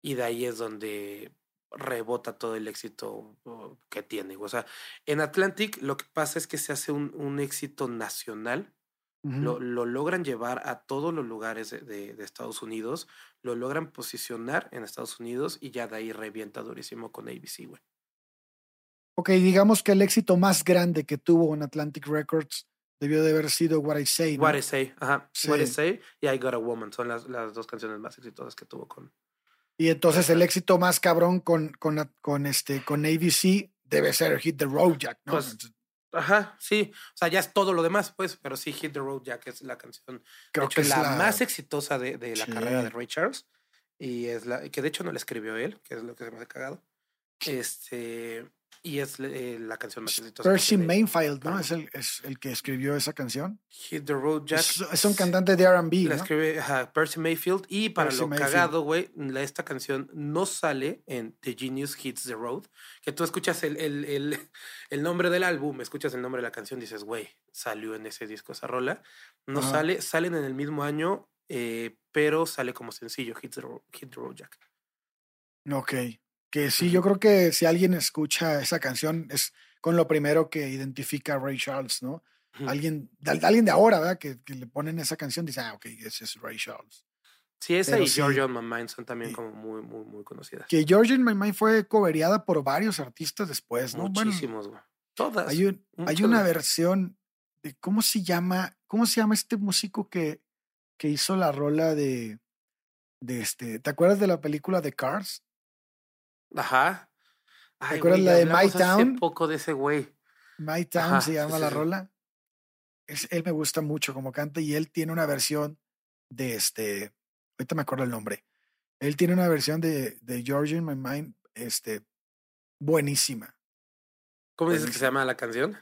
Y de ahí es donde rebota todo el éxito uh, que tiene. O sea, en Atlantic lo que pasa es que se hace un, un éxito nacional Lo, lo logran llevar a todos los lugares de, de- de Estados Unidos, lo logran posicionar en Estados Unidos y ya de ahí revienta durísimo con ABC, güey. Ok, digamos que el éxito más grande que tuvo en Atlantic Records debió de haber sido What I Say. ¿no? What I Say, ajá. What I. Say y I Got a Woman son las, las dos canciones más exitosas que tuvo con. Y entonces el éxito más cabrón con, con, con, este, con ABC debe ser Hit the Road Jack, ¿no? Pues, Ajá, sí. O sea, ya es todo lo demás, pues, pero sí, Hit the Road Jack es la canción. Creo de hecho, que es la, la, más exitosa de, de la carrera de. Ray Charles. Y es la que de hecho no la escribió él, que es lo que se me hace cagado. Este. Y es eh, la canción más exitosa. Percy. Mayfield, ¿no? Es el, es el que escribió esa canción. Hit the Road Jack. Es, es un cantante de R&B, La ¿no? escribe ajá, Percy Mayfield. Y para Percy lo Mayfield. cagado, güey, esta canción no sale en The Genius Hits the Road. Que tú escuchas el, el, el, el nombre del álbum, escuchas el nombre de la canción, dices, güey, salió en ese disco esa rola. No Ajá. sale, salen en el mismo año, eh, pero sale como sencillo, Hit the, Road, Hit the Road Jack. Ok. Que sí, yo creo que si alguien escucha esa canción es con lo primero que identifica a Ray Charles, ¿no? Alguien, de, alguien de ahora, ¿verdad? Que, que le ponen esa canción dice, ah, ok, ese es Ray Charles. Sí, esa Pero y sí. Georgia on My Mind son también Y- como muy, muy, muy conocidas. Que Georgia in My Mind fue cobereada por varios artistas después, ¿no? Bueno, Muchísimos, güey. Todas. hay, un- hay una versión de, ¿cómo se llama? ¿Cómo se llama este músico que, que hizo la rola de, de este, ¿te acuerdas de la película de Cars? Ajá. Ay, acuerdas güey, la de My Town? poco de ese güey. My Town Ajá, se llama sí, la sí. rola. Es, él me gusta mucho como canta y él tiene una versión de este, ahorita me acuerdo el nombre. Él tiene una versión de, de Georgia in My Mind, este, buenísima. ¿Cómo dices que se llama la canción?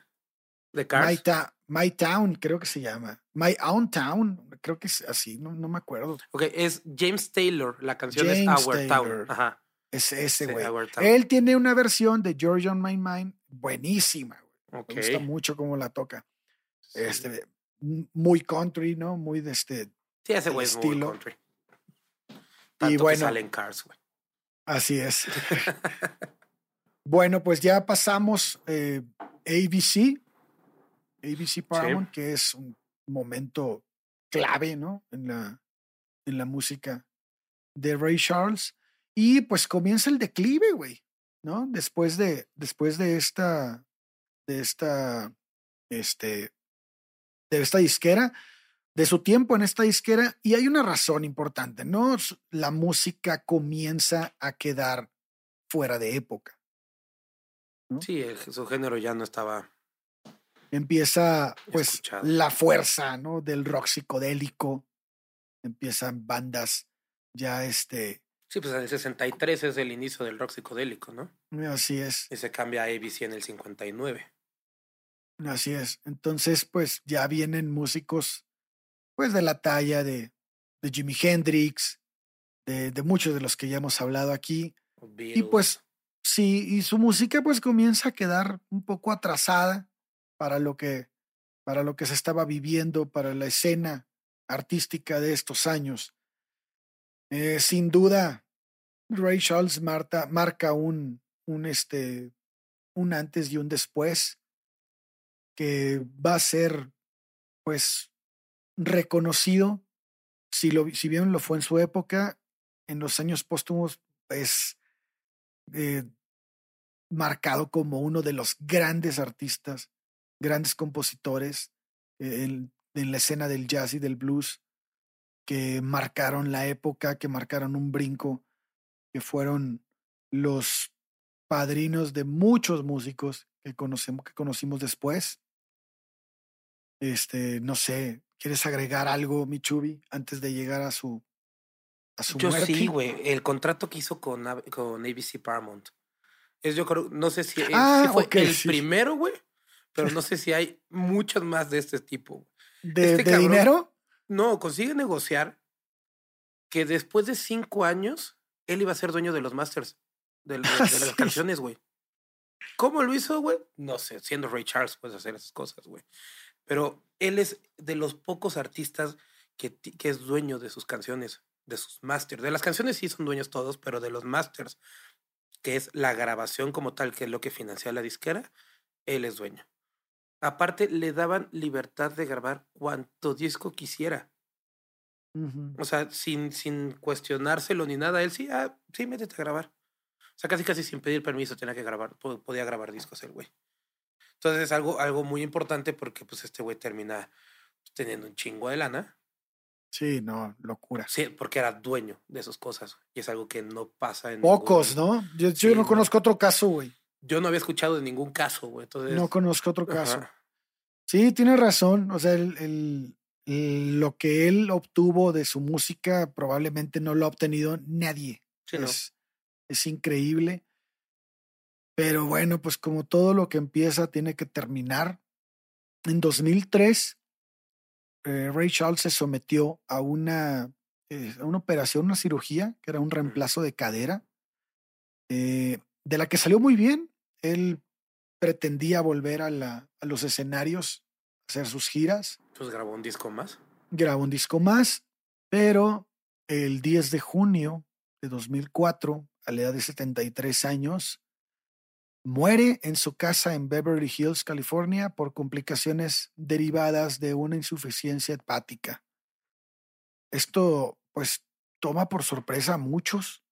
¿De Cars? My, Ta- My Town, creo que se llama. My Own Town, creo que es así, no, no me acuerdo. Ok, es James Taylor. La canción James es Our Taylor. Town. Ajá. Es ese, sí, güey. Él tiene una versión de Georgia on My Mind buenísima. güey. Ok. Me gusta mucho cómo la toca. Sí. Este, muy country, ¿no? Muy de este. Sí, ese güey es muy estilo. country. Tanto que bueno. sale en Cars, güey. Así es. bueno, pues ya pasamos eh, ABC, ABC Paramount, que es un momento clave, ¿no? En la, en la música de Ray Charles. Y pues comienza el declive, güey, ¿no? Después de, después de esta, de esta, este, de esta disquera, de su tiempo en esta disquera, y hay una razón importante, ¿no? La música comienza a quedar fuera de época. Sí, el- su género ya no estaba. Empieza, pues, Escuchado. la fuerza, ¿no? Del rock psicodélico. Empiezan bandas ya, este, Sí, pues en el 63 es el inicio del rock psicodélico, ¿no? así es. Y se cambia a ABC en el 59. Así es. Entonces, pues ya vienen músicos, pues de la talla de, de Jimi Hendrix, de, de muchos de los que ya hemos hablado aquí. Y pues sí, y su música pues comienza a quedar un poco atrasada para lo que, para lo que se estaba viviendo, para la escena artística de estos años. Eh, sin duda, Ray Charles marta- marca un, un, este, un antes y un después que va a ser pues reconocido si, lo, si bien lo fue en su época, en los años póstumos, pues eh, marcado como uno de los grandes artistas, grandes compositores eh, en la escena del jazz y del blues que marcaron la época, que marcaron un brinco, que fueron los padrinos de muchos músicos que conocemos, que conocimos después. Este, no sé, ¿quieres agregar algo, Michubi, antes de llegar a su a su Yo muerte? sí, güey. El contrato que hizo con, con ABC Paramount. Es yo creo, no sé si, es- Ah, fue el sí. primero, güey. Pero no sé si hay muchos más de este tipo. ¿De, este de cabrón- dinero? No, consigue negociar que después de cinco años, él iba a ser dueño de los masters, de, de- de las canciones, güey. ¿Cómo lo hizo, güey? No sé, siendo Ray Charles puedes hacer esas cosas, güey. Pero él es de los pocos artistas que, que es dueño de sus canciones, de sus masters. De las canciones sí son dueños todos, pero de los masters, que es la grabación como tal, que es lo que financia la disquera, él es dueño. Aparte, le daban libertad de grabar cuanto disco quisiera. Ujú. O sea, sin, sin cuestionárselo ni nada, él sí, ah, sí, métete a grabar. O sea, casi casi sin pedir permiso tenía que grabar, po- podía grabar discos el güey. Entonces es algo, algo muy importante porque pues este güey termina teniendo un chingo de lana. Sí, no, locura. Sí, porque era dueño de esas cosas. Y es algo que no pasa en Pocos, ningún- ¿no? Yo, yo Sí, no. conozco otro caso, güey. Yo no había escuchado de ningún caso, güey. Entonces, No conozco otro ajá. caso. Sí, tienes razón. O sea, el, el- el- lo que él obtuvo de su música probablemente no lo ha obtenido nadie. Sí, no. es, es increíble. Pero bueno, pues como todo lo que empieza tiene que terminar. En 2003, eh, Ray Charles se sometió a una, eh, a una operación, una cirugía, que era un reemplazo de cadera, eh, de la que salió muy bien. Él pretendía volver a, la, a los escenarios, hacer sus giras. Pues grabó un disco más. Grabó un disco más, pero el 10 de junio de 2004, a la edad de 73 años, muere en su casa en Beverly Hills, California, por complicaciones derivadas de una insuficiencia hepática. Esto, pues, toma por sorpresa a muchos.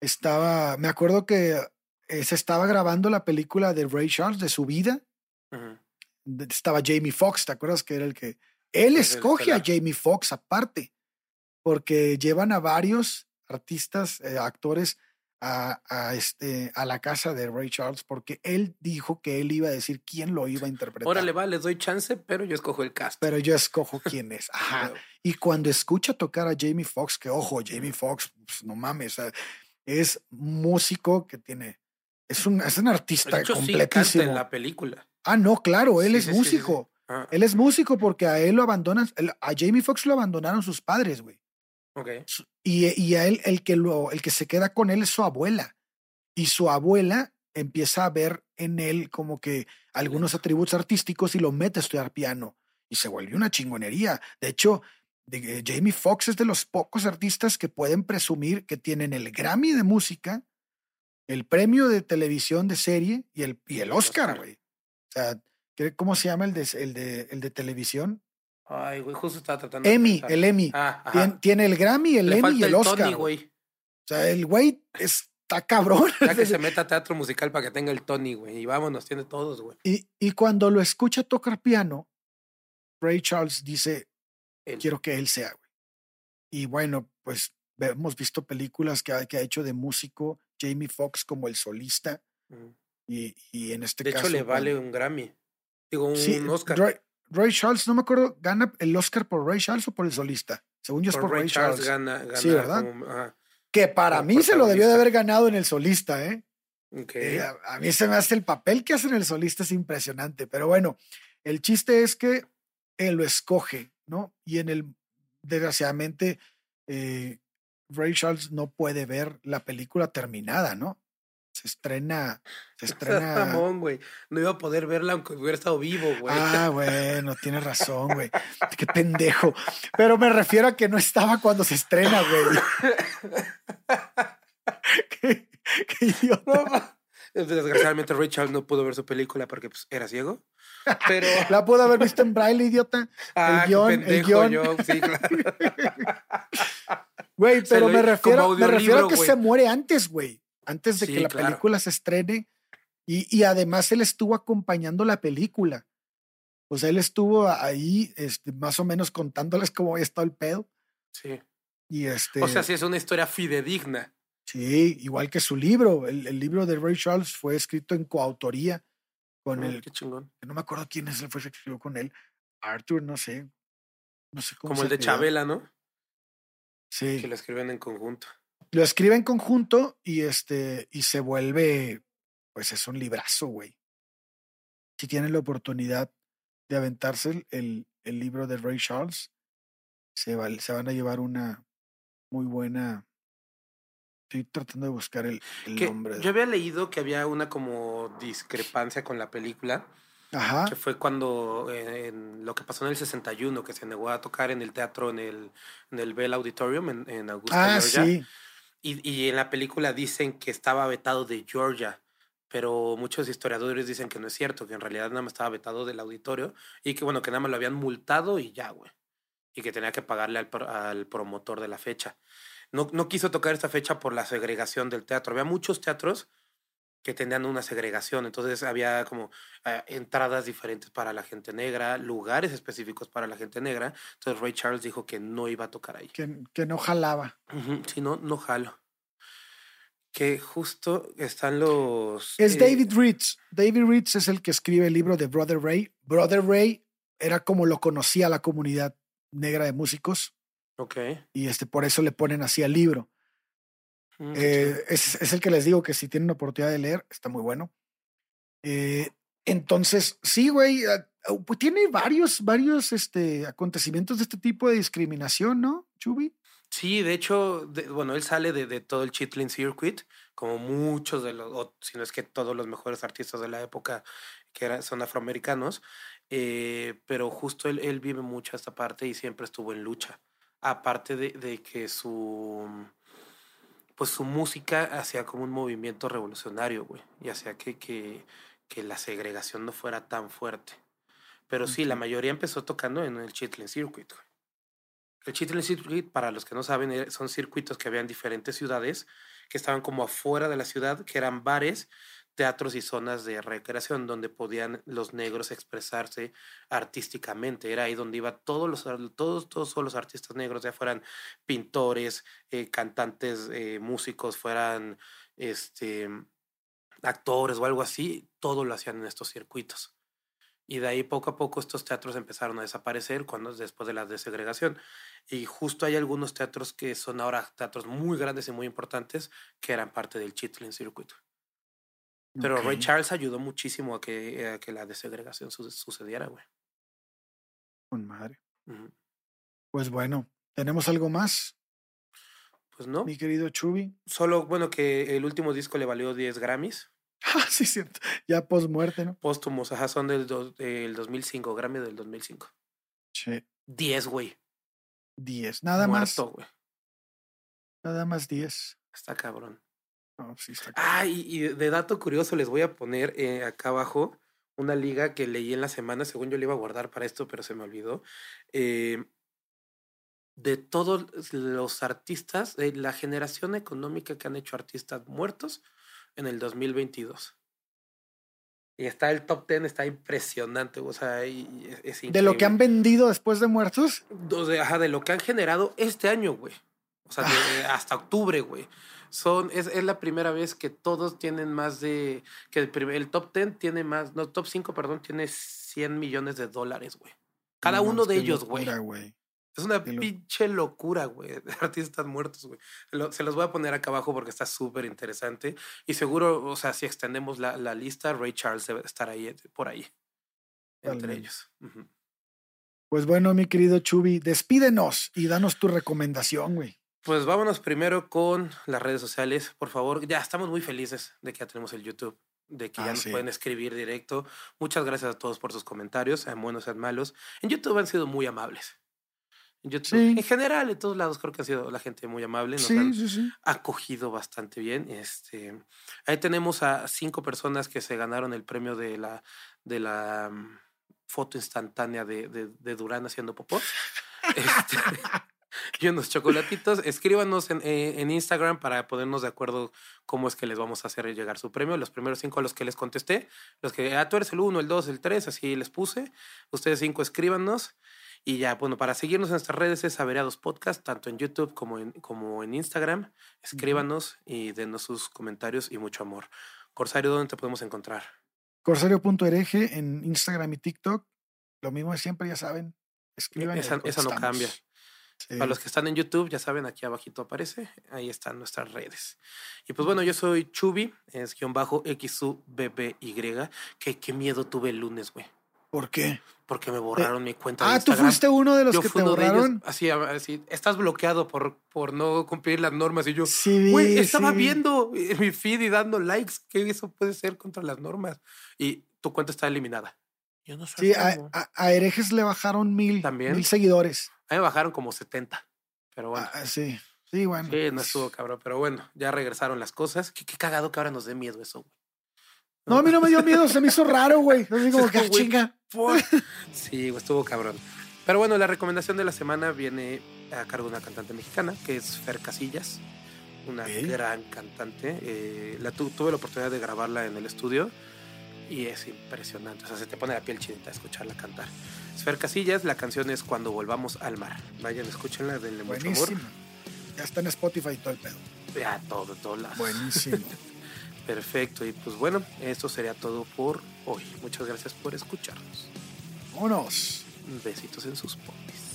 Estaba, me acuerdo que eh, se estaba grabando la película de Ray Charles, de su vida. Estaba Jamie Foxx, ¿te acuerdas que era el que... Él escoge a Jamie Foxx aparte, porque llevan a varios artistas, eh, actores a, a, este, a la casa de Ray Charles porque él dijo que él iba a decir quién lo iba a interpretar. Órale, va, les doy chance, pero yo escojo el cast. Pero yo escojo quién es. Ajá. y cuando escucha tocar a Jamie Foxx, que ojo, Jamie Foxx, pues, no mames, es músico que tiene, es un, es un artista hecho, completísimo. en la película. Ah, no, claro, él es músico. Ah. Él es músico porque a él lo abandonan, a Jamie Foxx lo abandonaron sus padres, güey. Y, y, a él, el que, lo, el que se queda con él es su abuela. Y su abuela empieza a ver en él como que algunos atributos artísticos y lo mete a estudiar piano. Y se vuelve una chingonería. De hecho, de, Jamie Foxx es de los pocos artistas que pueden presumir que tienen el Grammy de música, el premio de televisión de serie y el, y el Oscar, güey. O sea, ¿cómo se llama el de, el de, el de televisión? Ay, güey, justo estaba tratando. Emmy, el Emmy. Ah, tiene, el Grammy, el Emmy y el, Oscar. Tony, güey. O sea, el güey está cabrón. Ya que se meta a teatro musical para que tenga el Tony, güey. Y vámonos, tiene todos, güey. Y, y cuando lo escucha tocar piano, Ray Charles dice, quiero que él sea, güey. Y bueno, pues hemos visto películas que ha, que ha hecho de músico, Jamie Foxx como el solista. y, y, en este caso. De hecho, le vale un Grammy. Digo, un Oscar. Ray Charles, no me acuerdo, ¿gana el Oscar por Ray Charles o por el solista? Según yo es por, Ray, Charles. Gana, gana sí, ¿verdad? que para mí se lo debió de haber ganado en el solista, ¿eh? eh a, mí se me hace el papel que hace en el solista es impresionante, pero bueno, el chiste es que él lo escoge, ¿no? Y en el, desgraciadamente, eh, Ray Charles no puede ver la película terminada, ¿no? se estrena. Se estrena. güey. No iba a poder verla aunque hubiera estado vivo, güey. Ah, bueno, tienes razón, güey. Qué pendejo. Pero me refiero a que no estaba cuando se estrena, güey. qué, idiota. Desgraciadamente, Richard no pudo ver su película porque pues, era ciego. Pero. La pudo haber visto en braille, idiota. Ah, el guion, el guion. Yo, sí, claro. Güey, pero me refiero, me refiero a que se muere antes, güey antes de que la película se estrene. Y, y, además él estuvo acompañando la película. O sea, él estuvo ahí este, más o menos contándoles cómo había estado el pedo. Sí. Y este, o sea, sí es una historia fidedigna. Sí, igual que su libro. El, el libro de Ray Charles fue escrito en coautoría con el. Qué chingón. No me acuerdo quién es el fue que escribió con él. Arthur, no sé. No sé cómo Como el de Chabela, ¿no? Sí. Que lo escriben en conjunto lo escribe en conjunto y este y se vuelve pues es un librazo, güey. Si tienen la oportunidad de aventarse el, el libro de Ray Charles, se, se van a llevar una muy buena. Estoy tratando de buscar el, el nombre. Yo había leído que había una como discrepancia con la película. Ajá. Que fue cuando eh, en lo que pasó en el 61, que se negó a tocar en el teatro en el, en el Bell Auditorium en, en Augusta, ah, Sí. Y, y en la película dicen que estaba vetado de Georgia, pero muchos historiadores dicen que no es cierto, que en realidad nada más estaba vetado del auditorio y que bueno, que nada más lo habían multado y ya, güey. Y que tenía que pagarle al, al promotor de la fecha. No, no quiso tocar esta fecha por la segregación del teatro. Había muchos teatros que tenían una segregación. Entonces había como eh, entradas diferentes para la gente negra, lugares específicos para la gente negra. Entonces Ray Charles dijo que no iba a tocar ahí. Que, que no jalaba. si no, no jalo. Que justo están los... Es eh, David Ritz. David Ritz es el que escribe el libro de Brother Ray. Brother Ray era como lo conocía la comunidad negra de músicos. Ok. Y este, por eso le ponen así al libro. Mm, Eh, es, es el que les digo que si tienen oportunidad de leer, está muy bueno. Eh, entonces, sí, güey, ah, pues tiene varios, varios este, acontecimientos de este tipo de discriminación, ¿no, Chubi? Sí, de hecho, de- bueno, él sale de, de todo el Chitlin Circuit, como muchos de los, o si no es que todos los mejores artistas de la época que era- son afroamericanos, eh, pero justo él, él vive mucho esta parte y siempre estuvo en lucha. Aparte de, de que su, pues su música hacía como un movimiento revolucionario, güey, y hacía que, que, que la segregación no fuera tan fuerte. Pero sí, la mayoría empezó tocando en el Chitlin Circuit, güey. El Chitlin Circuit, para los que no saben, eh, son circuitos que había en diferentes ciudades que estaban como afuera de la ciudad, que eran bares, teatros y zonas de recreación donde podían los negros expresarse artísticamente. Era ahí donde iban todos los, todos, todos los artistas negros, ya fueran pintores, eh, cantantes, eh, músicos, fueran este, actores o algo así, todo lo hacían en estos circuitos. Y de ahí poco a poco estos teatros empezaron a desaparecer cuando después de la desegregación. Y justo hay algunos teatros que son ahora teatros muy grandes y muy importantes que eran parte del Chitlin Circuit. Pero Ray Ok. Charles ayudó muchísimo a que, a que la desegregación su- sucediera, güey. Con madre. Pues bueno, ¿tenemos algo más, Pues no, mi querido Chubi? solo, bueno, que el último disco le valió 10 Grammys Ah, sí, cierto. Ya post muerte, ¿no? póstumos, ajá, son del, del 2005, Grammy del 2005. Che, 10, güey. 10. Nada más. Muerto, güey. Nada más 10. Está cabrón. No, sí está Ah, y, y de dato curioso les voy a poner eh, acá abajo una liga que leí en la semana, según yo le iba a guardar para esto, pero se me olvidó. Eh, de todos los artistas, de la generación económica que han hecho artistas muertos en el 2022. Y está el top 10, está impresionante, o sea, es, es De lo que han vendido después de muertos. O sea, ajá, de lo que han generado este año, güey. O sea, de- hasta octubre, güey. Son, es, es la primera vez que todos tienen más de. que el, el top 10 tiene más. No, top 5, perdón, tiene 100 millones de dólares, güey. Cada No uno de ellos, güey. Es una lo- pinche locura, güey, de artistas muertos, güey. Lo- se los voy a poner acá abajo porque está súper interesante. Y seguro, o sea, si extendemos la, la lista, Ray Charles debe estar ahí, por ahí. Entre ellos. Pues bueno, mi querido Chubi, despídenos y danos tu recomendación, güey. Pues vámonos primero con las redes sociales, por favor. Ya estamos muy felices de que ya tenemos el YouTube, de que Ah, ya nos sí. pueden escribir directo. Muchas gracias a todos por sus comentarios, sean buenos, sean malos. En YouTube han sido muy amables. En YouTube, Sí. en general, en todos lados creo que ha sido la gente muy amable. Nos Sí, han sí, sí. acogido bastante bien. Este, ahí tenemos a cinco personas que se ganaron el premio de la, de la mm, foto instantánea de, de, de Durán haciendo popó. Este, y unos chocolatitos. Escríbanos en, eh, en Instagram para ponernos de acuerdo cómo es que les vamos a hacer llegar su premio. Los primeros cinco a los que les contesté, los que, ah, tú eres el uno, el dos, el tres, así les puse. Ustedes cinco escríbanos. Y ya, bueno, para seguirnos en nuestras redes es Averiados Podcast, tanto en YouTube como en, como en Instagram. Escríbanos y denos sus comentarios y mucho amor. Corsario, ¿dónde te podemos encontrar? Corsario.ereje en Instagram y TikTok. Lo mismo de siempre, ya saben. Escriban. y Esa- esa no cambia. Sí. Para los que están en YouTube, ya saben, aquí abajito aparece. Ahí están nuestras redes. Y pues bueno, yo soy Chubi, es guion bajo XUBBY. Qué, qué miedo tuve el lunes, güey. ¿Por qué? Porque me borraron mi cuenta de Ah, tú fuiste uno de los Yo que te ellos, borraron. así, así, estás bloqueado por, por no cumplir las normas. Y yo, Sí, güey, estaba viendo en mi feed y dando likes. que eso puede ser contra las normas? Y tu cuenta está eliminada. Yo no sé. Sí, a, cómo. a- a herejes le bajaron mil, ¿También? mil seguidores. A mí me bajaron como 70. Pero bueno. Ah, sí, sí, bueno. Sí, no pues, estuvo cabrón, pero bueno, ya regresaron las cosas. Qué, qué cagado que ahora nos dé miedo eso, güey. No, a mí no me dio miedo, se me hizo raro, güey. Así como que, chinga. Por- Sí, güey, estuvo cabrón. Pero bueno, la recomendación de la semana viene a cargo de una cantante mexicana, que es Fer Casillas, una gran cantante. Eh, la tu- tuve la oportunidad de grabarla en el estudio y es impresionante. O sea, se te pone la piel chinita escucharla cantar. Es Fer Casillas, la canción es Cuando volvamos al mar. Vayan, escúchenla, denle mucho amor. Buenísimo. Ya está en Spotify y todo el pedo. Ya, todo, todas las. Buenísimo. Perfecto, y pues bueno, esto sería todo por hoy. Muchas gracias por escucharnos. Vámonos. Besitos en sus popis.